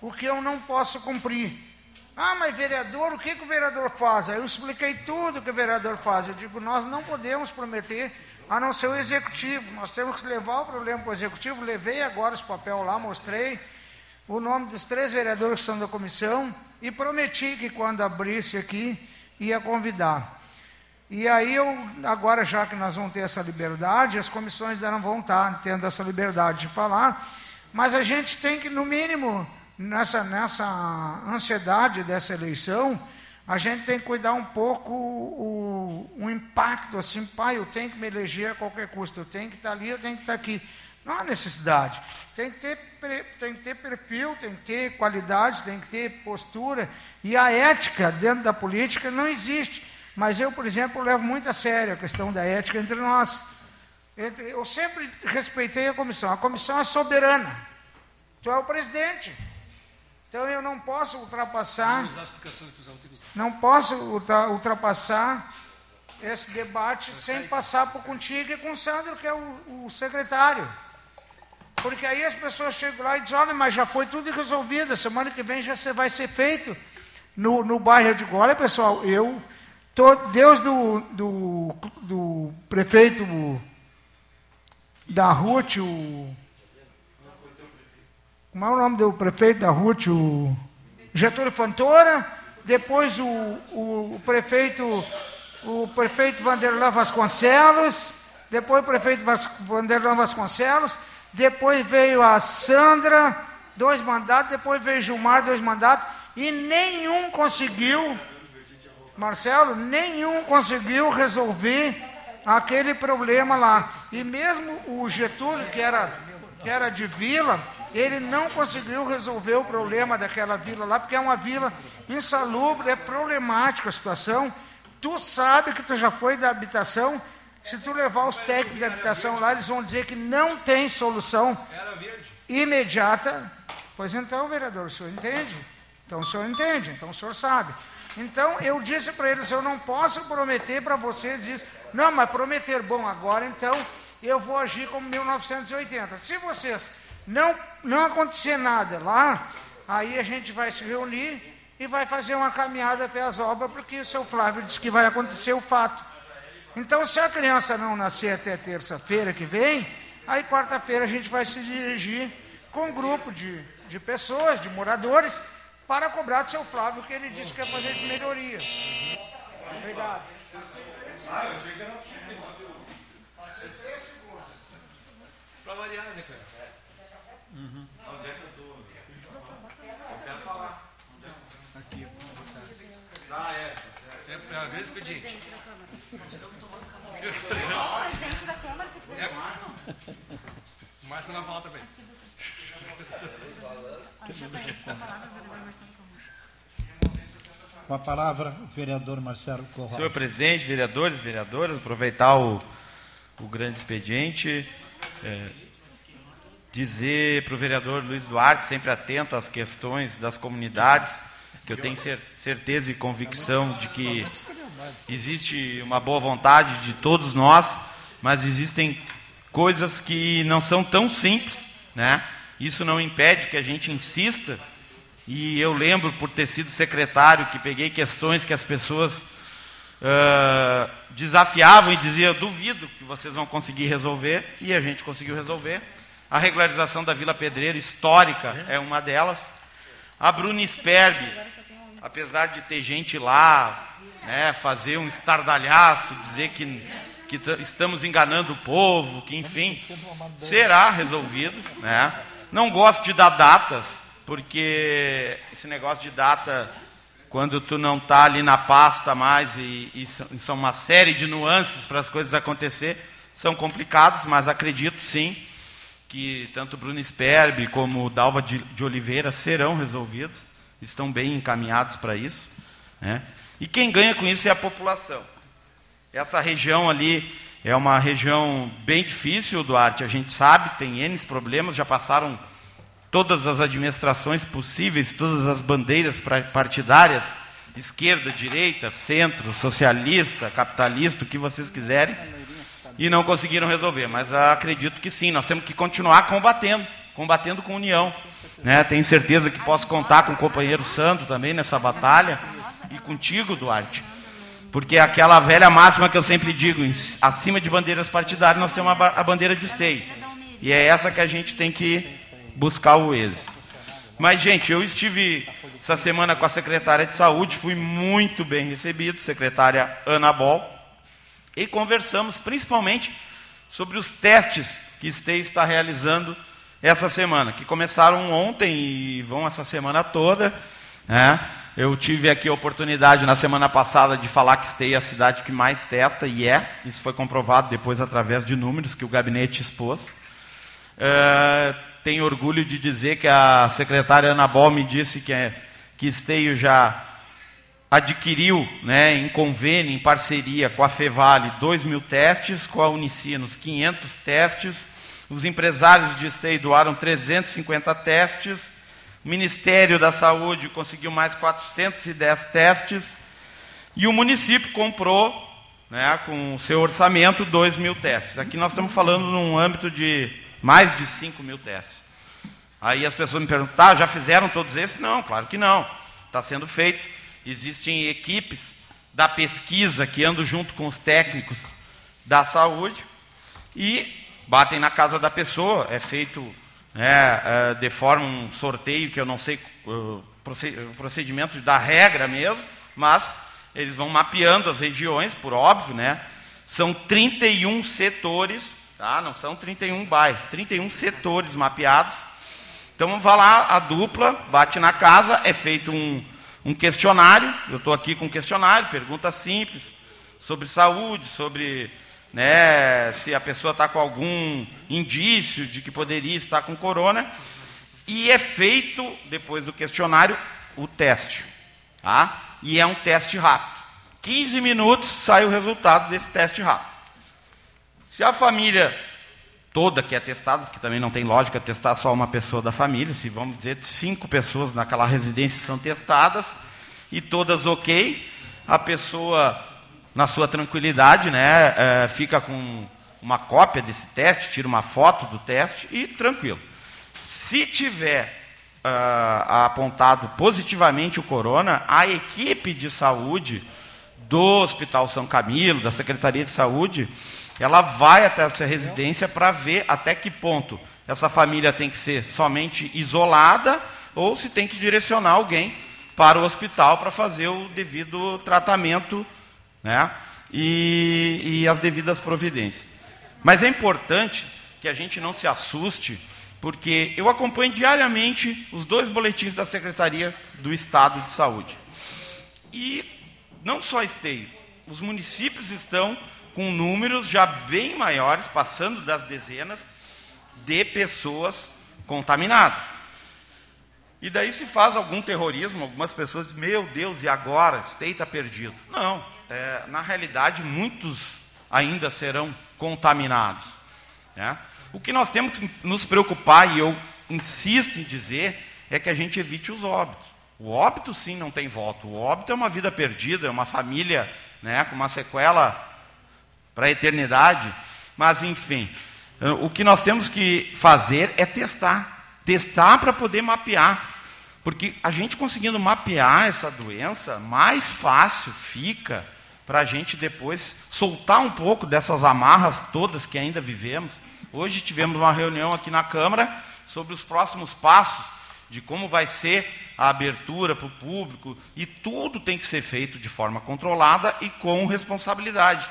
o que eu não posso cumprir. Ah, mas vereador, o que, que o vereador faz? Aí eu expliquei tudo que o vereador faz. Eu digo, nós não podemos prometer a não ser o executivo. Nós temos que levar o problema para o executivo. Levei agora esse papel lá, mostrei o nome dos três vereadores que estão da comissão e prometi que quando abrisse aqui ia convidar. E aí eu, agora já que nós vamos ter essa liberdade, as comissões vão estar tendo essa liberdade de falar, mas a gente tem que, no mínimo, nessa, nessa ansiedade dessa eleição, a gente tem que cuidar um pouco o, o impacto, assim, pai, eu tenho que me eleger a qualquer custo, eu tenho que estar ali, eu tenho que estar aqui. Não há necessidade. Tem que ter, tem que ter perfil, tem que ter qualidade, tem que ter postura. E a ética dentro da política não existe. Mas eu, por exemplo, levo muito a sério a questão da ética entre nós. Entre- Eu sempre respeitei a comissão. A comissão é soberana. Tu é o presidente. Então eu não posso ultrapassar, não posso ultra- ultrapassar esse debate sem passar por contigo e com o Sandro, que é o, o secretário. Porque aí as pessoas chegam lá e dizem, olha, mas já foi tudo resolvido, semana que vem já vai ser feito no, no bairro de Olha, pessoal, eu, tô, Deus do, do, do prefeito da RUT, o, como é o nome do prefeito da RUT, o Getúlio Fantora, depois o, o, o prefeito, o prefeito Vanderlan Vasconcelos, depois o prefeito Vanderlan Vasconcelos, depois veio a Sandra, dois mandatos, depois veio Gilmar, dois mandatos, e nenhum conseguiu, Marcelo, nenhum conseguiu resolver aquele problema lá. E mesmo o Getúlio, que era, que era de vila, ele não conseguiu resolver o problema daquela vila lá, porque é uma vila insalubre, é problemática a situação. Tu sabe que tu já foi da habitação, se tu levar os técnicos de habitação lá, eles vão dizer que não tem solução imediata. Pois então, vereador, o senhor entende? Então o senhor entende, então o senhor sabe. Então eu disse para eles, eu não posso prometer para vocês isso. Não, mas prometer, bom, agora então eu vou agir como 1980. Se vocês não, não acontecer nada lá, aí a gente vai se reunir e vai fazer uma caminhada até as obras, porque o seu Flávio disse que vai acontecer o fato. Então, se a criança não nascer até terça-feira que vem, aí quarta-feira a gente vai se dirigir com um grupo de, de pessoas, de moradores, para cobrar do seu Flávio que ele disse que ia fazer de melhoria. Obrigado. Pra variar, né, cara? Onde é que eu tô? Eu quero falar. Aqui. Ah, é. É pra grande expediente. presidente da Câmara que É. O Márcio não vai falar também. Com a palavra, o vereador Marcelo Corral. Senhor presidente, vereadores, vereadoras, aproveitar o, o grande expediente, é, dizer para o vereador Luiz Duarte, sempre atento às questões das comunidades, que eu tenho cer- certeza e convicção de que existe uma boa vontade de todos nós, mas existem coisas que não são tão simples, né? Isso não impede que a gente insista e eu lembro, por ter sido secretário, que peguei questões que as pessoas ah, desafiavam e diziam: duvido que vocês vão conseguir resolver, e a gente conseguiu resolver. A regularização da Vila Pedreira, histórica, é uma delas. A Bruna Sperbi, apesar de ter gente lá, né, fazer um estardalhaço, dizer que, que estamos enganando o povo, que enfim, será resolvido. Né? Não gosto de dar datas, porque esse negócio de data, quando tu não está ali na pasta mais, e, são- e são uma série de nuances para as coisas acontecer, são complicados, mas acredito sim que tanto Bruno Sperbi como Dalva de, Oliveira serão resolvidos, estão bem encaminhados para isso. Né? E quem ganha com isso é a população. Essa região ali é uma região bem difícil, Duarte, a gente sabe, tem N problemas, já passaram todas as administrações possíveis, todas as bandeiras partidárias, esquerda, direita, centro, socialista, capitalista, o que vocês quiserem, e não conseguiram resolver. Mas acredito que sim, nós temos que continuar combatendo, combatendo com união. Né? Tenho certeza que posso contar com o companheiro Santo também nessa batalha, e contigo, Duarte. Porque aquela velha máxima que eu sempre digo, acima de bandeiras partidárias nós temos a bandeira de esteio. E é essa que a gente tem que buscar o êxito. Mas, gente, eu estive essa semana com a secretária de saúde, fui muito bem recebido, secretária Ana Bol, e conversamos principalmente sobre os testes que Esteio está realizando essa semana, que começaram ontem e vão essa semana toda. né? Eu tive aqui a oportunidade na semana passada de falar que Esteio é a cidade que mais testa, e é, isso foi comprovado depois através de números que o gabinete expôs. É, tenho orgulho de dizer que a secretária Ana Bol me disse que, é, que Esteio já adquiriu, né, em convênio, em parceria com a Fevale, 2 mil testes, com a Unicinos, 500 testes. Os empresários de esteio doaram 350 testes. O Ministério da Saúde conseguiu mais 410 testes. E o município comprou, né, com o seu orçamento, 2 mil testes. Aqui nós estamos falando num âmbito de mais de 5 mil testes. Aí as pessoas me perguntam, tá, já fizeram todos esses? Não, claro que não. Está sendo feito. Existem equipes da pesquisa que andam junto com os técnicos da saúde e batem na casa da pessoa. É feito né, é, de forma um sorteio que eu não sei o procedimento da regra mesmo, mas eles vão mapeando as regiões, por óbvio, né? São 31 setores, tá? não são 31 bairros, 31 setores mapeados. Então vai lá, a dupla bate na casa, é feito um, um questionário. Eu estou aqui com um questionário, perguntas simples sobre saúde, sobre né, se a pessoa está com algum indício de que poderia estar com corona. E é feito, depois do questionário, o teste. Tá? E é um teste rápido. 15 minutos sai o resultado desse teste rápido. Se a família toda que é testada, porque também não tem lógica testar só uma pessoa da família, se vamos dizer cinco pessoas naquela residência são testadas e todas ok, a pessoa na sua tranquilidade, né, é, fica com uma cópia desse teste, tira uma foto do teste e tranquilo. Se tiver uh, apontado positivamente o corona, a equipe de saúde do Hospital São Camilo, da Secretaria de Saúde, ela vai até essa residência para ver até que ponto essa família tem que ser somente isolada ou se tem que direcionar alguém para o hospital para fazer o devido tratamento né? e, e as devidas providências. Mas é importante que a gente não se assuste, porque eu acompanho diariamente os dois boletins da Secretaria do Estado de Saúde. E não só esteio, os municípios estão com números já bem maiores, passando das dezenas, de pessoas contaminadas. E daí se faz algum terrorismo, algumas pessoas dizem, meu Deus, e agora? Stay está perdido. Não, é, na realidade, muitos ainda serão contaminados. Né? O que nós temos que nos preocupar, e eu insisto em dizer, é que a gente evite os óbitos. O óbito, sim, não tem volta. O óbito é uma vida perdida, é uma família né, com uma sequela para a eternidade. Mas, enfim, eh, o que nós temos que fazer é testar. Testar para poder mapear. Porque a gente conseguindo mapear essa doença, mais fácil fica para a gente depois soltar um pouco dessas amarras todas que ainda vivemos. Hoje tivemos uma reunião aqui na Câmara sobre os próximos passos de como vai ser a abertura para o público, e tudo tem que ser feito de forma controlada e com responsabilidade.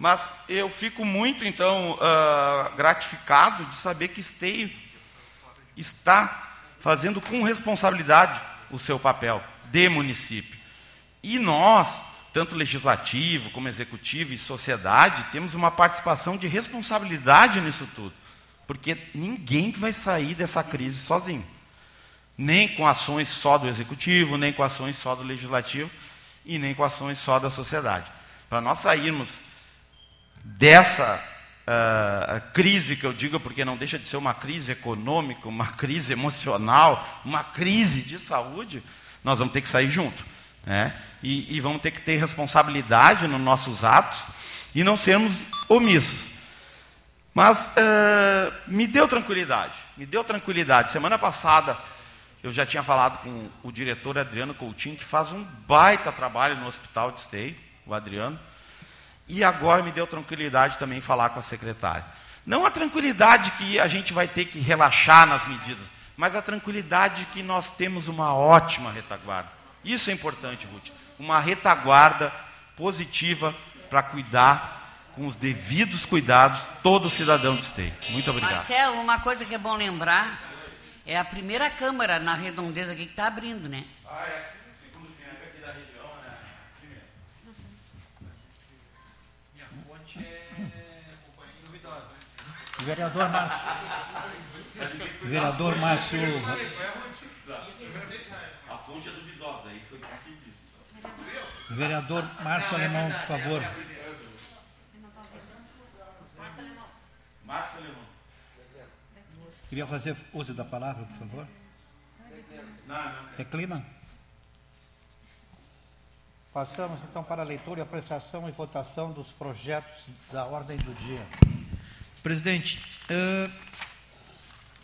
Mas eu fico muito, então, uh, gratificado de saber que Esteio está fazendo com responsabilidade o seu papel de município. E nós, tanto legislativo como executivo e sociedade, temos uma participação de responsabilidade nisso tudo. Porque ninguém vai sair dessa crise sozinho nem com ações só do executivo, nem com ações só do legislativo e nem com ações só da sociedade. Para nós sairmos dessa uh, crise que eu digo, porque não deixa de ser uma crise econômica, uma crise emocional, uma crise de saúde, nós vamos ter que sair junto. Né? E, e vamos ter que ter responsabilidade nos nossos atos e não sermos omissos. Mas uh, me deu tranquilidade, me deu tranquilidade. Semana passada eu já tinha falado com o diretor Adriano Coutinho, que faz um baita trabalho no hospital de Stay, o Adriano. E agora me deu tranquilidade também falar com a secretária. Não a tranquilidade que a gente vai ter que relaxar nas medidas, mas a tranquilidade que nós temos uma ótima retaguarda. Isso é importante, Ruth. Uma retaguarda positiva para cuidar com os devidos cuidados todo cidadão de Stay. Muito obrigado. Marcelo, uma coisa que é bom lembrar é a primeira Câmara na redondeza aqui que está abrindo, né? Ah, é. Segundo aqui da região, né? Primeiro. Minha fonte é duvidosa. Vereador Márcio. Vereador Márcio. A fonte é duvidosa, daí foi o que disse. Vereador Márcio Alemão, por favor. Márcio Alemão. Queria fazer uso da palavra, por favor. Não. Declina. Passamos então para a leitura, apreciação e votação dos projetos da ordem do dia. Presidente,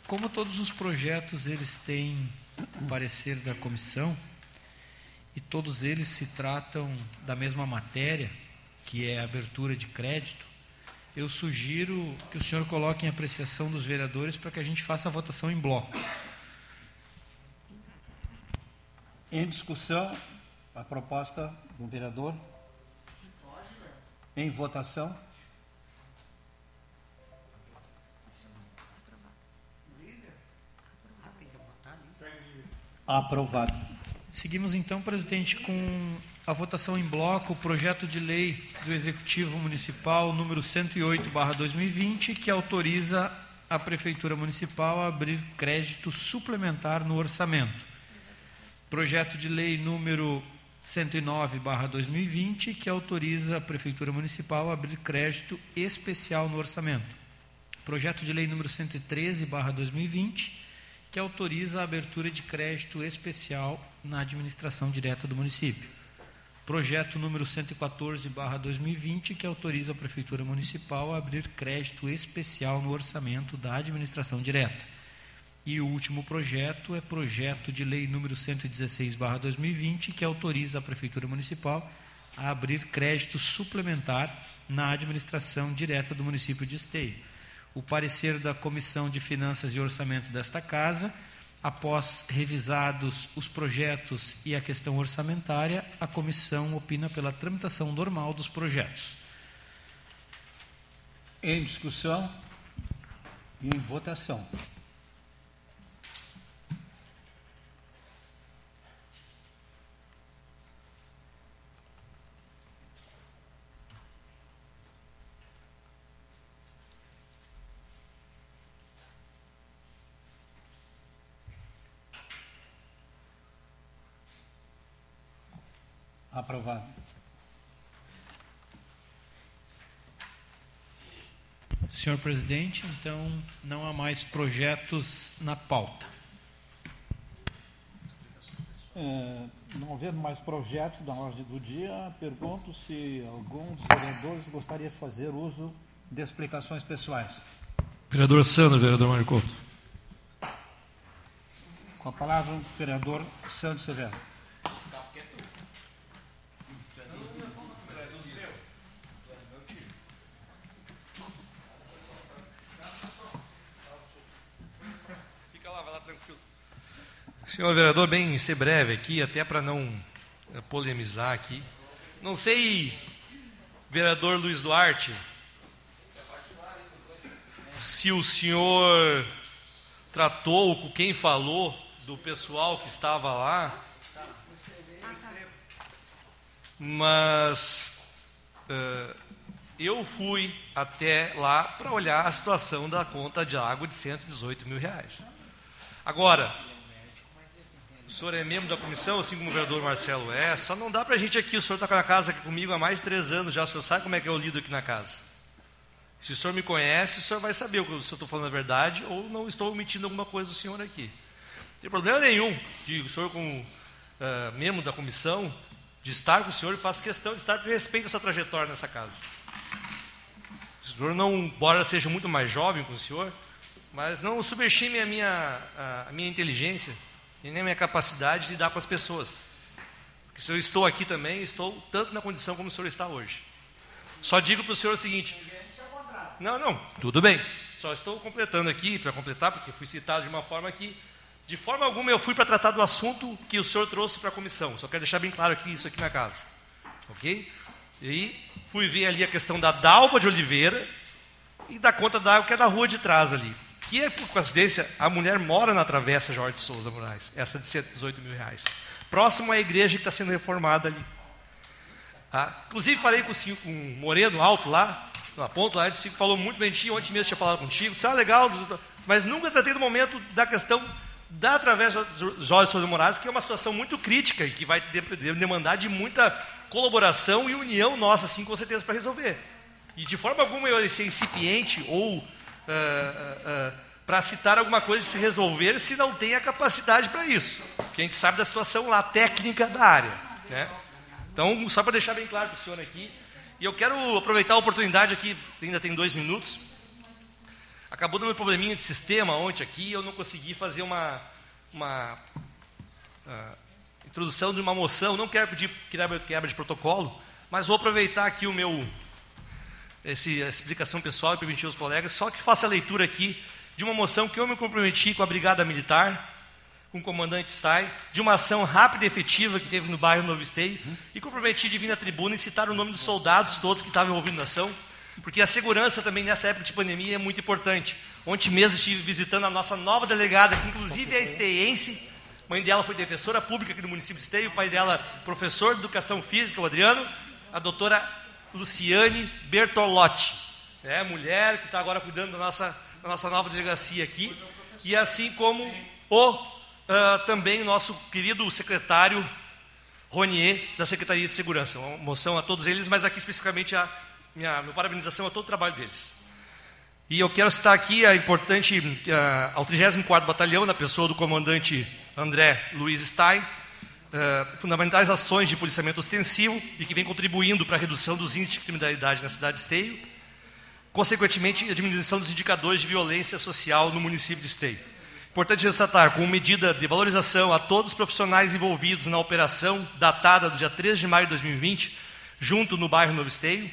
como todos os projetos eles têm o parecer da comissão e todos eles se tratam da mesma matéria, que é a abertura de crédito, eu sugiro que o senhor coloque em apreciação dos vereadores para que a gente faça a votação em bloco. Em discussão, a proposta do vereador. Em votação. Aprovado. Seguimos então, presidente, com a votação em bloco, o projeto de lei do Executivo Municipal número 108/2020, que autoriza a Prefeitura Municipal a abrir crédito suplementar no orçamento. Projeto de lei número 109/2020, que autoriza a Prefeitura Municipal a abrir crédito especial no orçamento. Projeto de lei número 113/2020, que autoriza a abertura de crédito especial na administração direta do município. Projeto número 114/2020, que autoriza a Prefeitura Municipal a abrir crédito especial no orçamento da administração direta. E o último projeto é projeto de lei número 116/2020, que autoriza a Prefeitura Municipal a abrir crédito suplementar na administração direta do município de Esteio. O parecer da Comissão de Finanças e Orçamento desta Casa, após revisados os projetos e a questão orçamentária, a comissão opina pela tramitação normal dos projetos. Em discussão e em votação. Aprovado. Senhor presidente, então não há mais projetos na pauta. É, não havendo mais projetos da ordem do dia, pergunto se algum dos vereadores gostaria de fazer uso de explicações pessoais. Vereador Sandro, vereador Maricoto. Com a palavra, o vereador Sandro Severo. Fica lá, vai lá tranquilo. Senhor vereador, bem ser breve aqui, até para não eh, polemizar aqui. Não sei, vereador Luiz Duarte, se o senhor tratou com quem falou do pessoal que estava lá, mas eh, eu fui até lá para olhar a situação da conta de água de 118 mil reais. Agora, o senhor é membro da comissão, assim como o vereador Marcelo é, só não dá para a gente aqui, o senhor está com a casa aqui comigo há mais de três anos já, o senhor sabe como é que eu lido aqui na casa. Se o senhor me conhece, o senhor vai saber se eu estou falando a verdade ou não estou omitindo alguma coisa do senhor aqui. Não tem problema nenhum de o senhor, como ah, membro da comissão, de estar com o senhor e faço questão de estar, porque respeito a sua trajetória nessa casa. O senhor não, embora seja muito mais jovem que o senhor, mas não subestime a minha, a, a minha inteligência e nem a minha capacidade de lidar com as pessoas. Porque se eu estou aqui também, estou tanto na condição como o senhor está hoje. Só digo para o senhor o seguinte. Não, não, tudo bem. Só estou completando aqui, para completar, porque fui citado de uma forma que, de forma alguma, eu fui para tratar do assunto que o senhor trouxe para a comissão. Só quero deixar bem claro aqui, isso aqui na casa. Ok? E fui ver ali a questão da Dalva de Oliveira e da conta da água que é da rua de trás ali. Que é, por coincidência, a mulher mora na travessa Jorge Souza Moraes, essa de 118 mil reais. Próximo à igreja que está sendo reformada ali. Tá? Inclusive, falei com o, o Moreno Alto lá, na ponta lá, que falou muito bem de ontem mesmo tinha falado contigo, disse, ah, legal, mas nunca tratei do momento da questão da travessa Jorge Souza Moraes, que é uma situação muito crítica e que vai demandar de muita colaboração e união nossa, sim, com certeza, para resolver. E de forma alguma eu ser incipiente ou uh, uh, uh, para citar alguma coisa de se resolver se não tem a capacidade para isso. Porque a gente sabe da situação lá técnica da área. Né? Então, só para deixar bem claro para o senhor aqui, e eu quero aproveitar a oportunidade aqui, ainda tem dois minutos. Acabou dando um probleminha de sistema ontem aqui, eu não consegui fazer uma, uma uh, introdução de uma moção, não quero pedir quebra de protocolo, mas vou aproveitar aqui o meu esse, a explicação pessoal e permitir aos colegas, só que faça a leitura aqui de uma moção que eu me comprometi com a Brigada Militar, com o comandante Stein, de uma ação rápida e efetiva que teve no bairro Novo Esteio, e comprometi de vir na tribuna e citar o nome dos soldados todos que estavam envolvidos na ação, porque a segurança também nessa época de pandemia é muito importante. Ontem mesmo estive visitando a nossa nova delegada, que inclusive é esteiense, mãe dela foi defensora pública aqui do município de Esteio, o pai dela professor de educação física, o Adriano, a doutora Luciane Bertolotti, é mulher que está agora cuidando da nossa, da nossa nova delegacia aqui, e assim como o uh, também nosso querido secretário Ronier, da Secretaria de Segurança. Uma moção a todos eles, mas aqui especificamente a minha, minha parabenização a todo o trabalho deles. E eu quero citar aqui a importante, uh, ao 34º Batalhão, na pessoa do comandante André Luiz Stein, uh, fundamentais ações de policiamento ostensivo e que vem contribuindo para a redução dos índices de criminalidade na cidade de Esteio, consequentemente a diminuição dos indicadores de violência social no município de Esteio. Importante ressaltar, como medida de valorização a todos os profissionais envolvidos na operação datada do dia 13 de maio de 2020, junto no bairro Novo Esteio,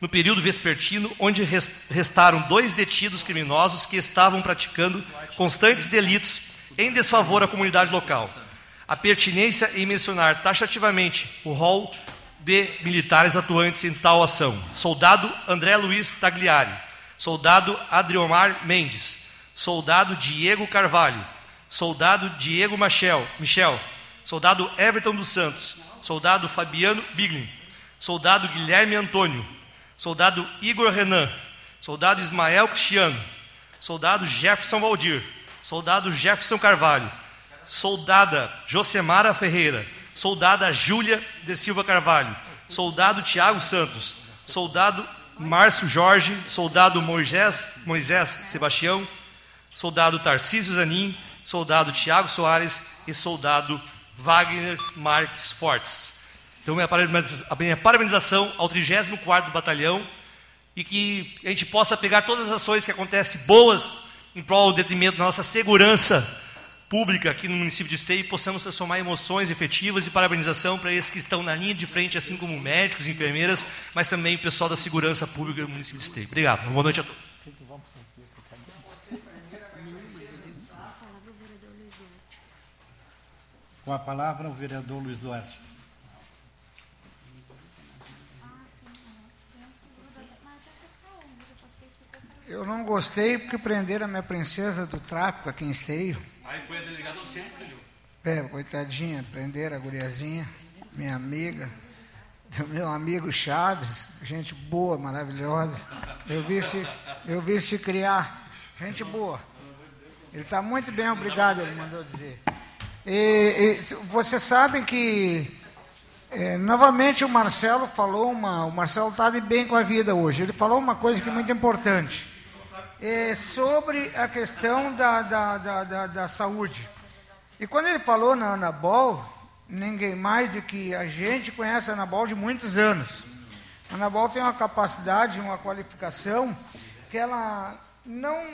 no período vespertino, onde restaram dois detidos criminosos que estavam praticando constantes delitos em desfavor à comunidade local. A pertinência em mencionar taxativamente o rol de militares atuantes em tal ação. Soldado André Luiz Tagliari, soldado Adriomar Mendes, soldado Diego Carvalho, soldado Diego Michel, Michel. Soldado Everton dos Santos, soldado Fabiano Biglin, soldado Guilherme Antônio, soldado Igor Renan, soldado Ismael Cristiano, soldado Jefferson Valdir, soldado Jefferson Carvalho, soldada Josemara Ferreira, soldada Júlia de Silva Carvalho, soldado Tiago Santos, soldado Márcio Jorge, soldado Moisés, Moisés Sebastião, soldado Tarcísio Zanin, soldado Tiago Soares e soldado Wagner Marques Fortes. Então, a minha parabenização ao 34º Batalhão e que a gente possa pegar todas as ações que acontecem boas em prol do detrimento da nossa segurança pública aqui no município de Esteio possamos transformar emoções efetivas e parabenização para esses que estão na linha de frente, assim como médicos, enfermeiras, mas também o pessoal da segurança pública do município de Esteio. Obrigado. Boa noite a todos. Com a palavra o vereador Luiz Duarte. Eu não gostei porque prenderam a minha princesa do tráfico aqui em Esteio. Aí foi a delegada sempre prendeu. É, coitadinha, prenderam a guriazinha, minha amiga, do meu amigo Chaves, gente boa, maravilhosa. Eu vi se, eu vi se criar, gente boa. Ele está muito bem, obrigado, ele mandou dizer. E, e vocês sabem que é, novamente o Marcelo falou uma. O Marcelo está de bem com a vida hoje. Ele falou uma coisa que é muito importante é, sobre a questão da, da, da, da, da saúde. E quando ele falou na Anabol, ninguém mais do que a gente conhece a Anabol de muitos anos. A Anabol tem uma capacidade, uma qualificação que ela não.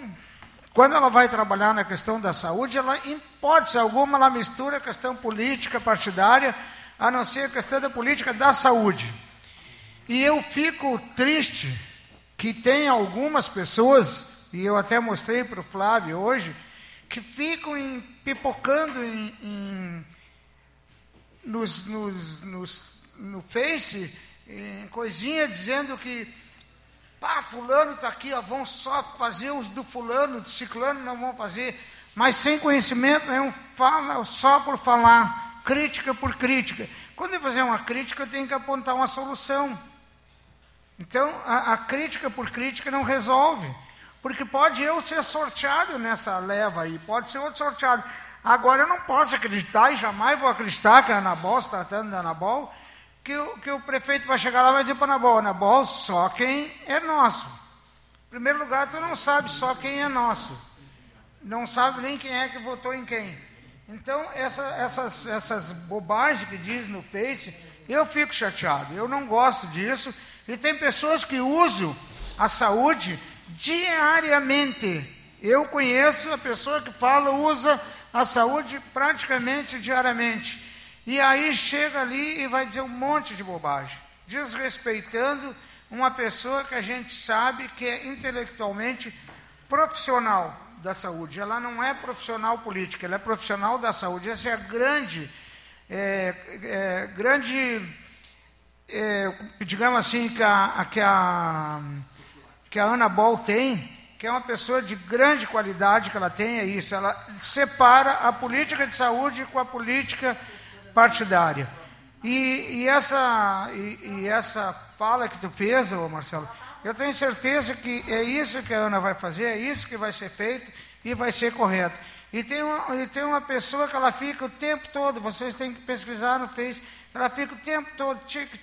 Quando ela vai trabalhar na questão da saúde, ela, em hipótese alguma, ela mistura a questão política, partidária, a não ser a questão da política da saúde. E eu fico triste que tem algumas pessoas e eu até mostrei para o Flávio hoje, que ficam em, pipocando em, em, nos, nos, nos, no Face, em coisinha dizendo que pá, fulano está aqui, ó, vão só fazer os do fulano, do ciclano não vão fazer, mas sem conhecimento nenhum, fala só por falar, crítica por crítica. Quando eu fazer uma crítica, eu tenho que apontar uma solução. Então, a, a crítica por crítica não resolve. Porque pode eu ser sorteado nessa leva aí, pode ser outro sorteado. Agora eu não posso acreditar e jamais vou acreditar que a Anabol está tratando da Anabol, que o, que o prefeito vai chegar lá e vai dizer para a Anabol, Anabol, só quem é nosso. Em primeiro lugar, tu não sabe só quem é nosso. Não sabe nem quem é que votou em quem. Então, essa, essas, essas bobagens que diz no Face, eu fico chateado. Eu não gosto disso. E tem pessoas que usam a saúde diariamente. Eu conheço a pessoa que fala, usa a saúde praticamente diariamente. E aí chega ali e vai dizer um monte de bobagem, desrespeitando uma pessoa que a gente sabe que é intelectualmente profissional da saúde. Ela não é profissional política, ela é profissional da saúde. Essa é a grande, é, é, grande, é, digamos assim, que a, que a, que a Ana Bol tem, que é uma pessoa de grande qualidade que ela tem, é isso. Ela separa a política de saúde com a política partidária. E, e essa, e, e, essa fala que tu fez, ô Marcelo, eu tenho certeza que é isso que a Ana vai fazer, é isso que vai ser feito e vai ser correto. E tem uma, e tem uma pessoa que ela fica o tempo todo, vocês têm que pesquisar no Face, ela fica o tempo todo, tique.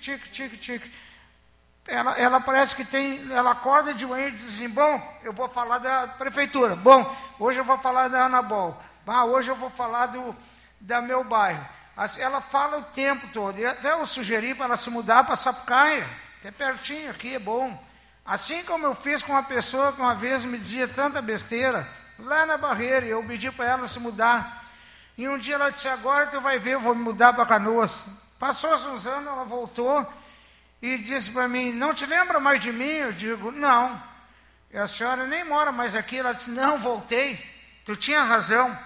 Ela, ela parece que tem, ela acorda de manhã e diz assim, bom, eu vou falar da prefeitura, bom, hoje eu vou falar da Anabol, ah, hoje eu vou falar do, da meu bairro. Ela fala o tempo todo. E até eu sugeri para ela se mudar para Sapucaia, que é pertinho aqui, é bom. Assim como eu fiz com uma pessoa que uma vez me dizia tanta besteira, lá na barreira, e eu pedi para ela se mudar. E um dia ela disse, agora tu vai ver, eu vou me mudar para Canoas. Passou-se uns anos, ela voltou e disse para mim, não te lembra mais de mim? Eu digo, não. E a senhora nem mora mais aqui. Ela disse, não, voltei. Tu tinha razão.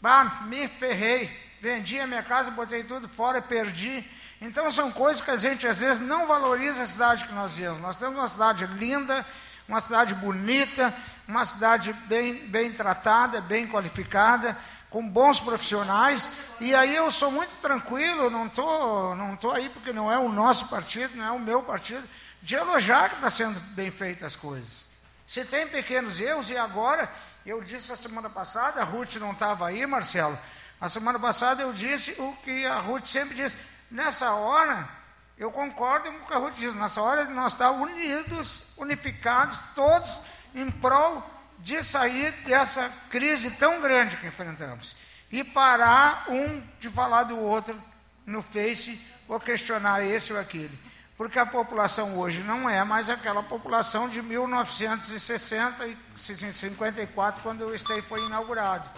Bah, me ferrei vendi a minha casa, botei tudo fora, perdi. Então são coisas que a gente às vezes não valoriza a cidade que nós vivemos. Nós temos uma cidade linda, uma cidade bonita, uma cidade bem, bem tratada, bem qualificada, com bons profissionais. E aí eu sou muito tranquilo, não estou não tô aí porque não é o nosso partido, não é o meu partido, de elogiar que está sendo bem feitas as coisas. Se tem pequenos erros, e agora, eu disse a semana passada, a Ruth não estava aí, Marcelo, a semana passada eu disse o que a Ruth sempre diz. Nessa hora, eu concordo com o que a Ruth diz. Nessa hora, nós estamos unidos, unificados, todos em prol de sair dessa crise tão grande que enfrentamos. E parar um de falar do outro no Face ou questionar esse ou aquele. Porque a população hoje não é mais aquela população de 1960 e 54, quando o Estei foi inaugurado.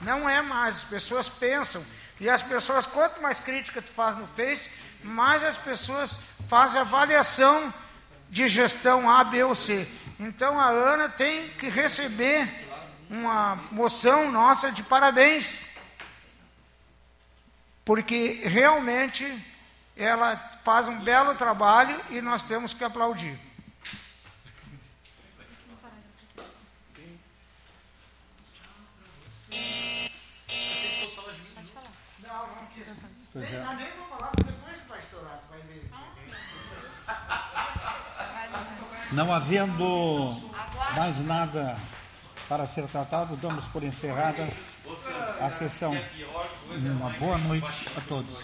Não é mais, as pessoas pensam. E as pessoas, quanto mais crítica tu faz no Face, mais as pessoas fazem avaliação de gestão A, B ou C. Então a Ana tem que receber uma moção nossa de parabéns, porque realmente ela faz um belo trabalho e nós temos que aplaudir. É. nem vou Não havendo mais nada para ser tratado, damos por encerrada a sessão. Uma boa noite a todos.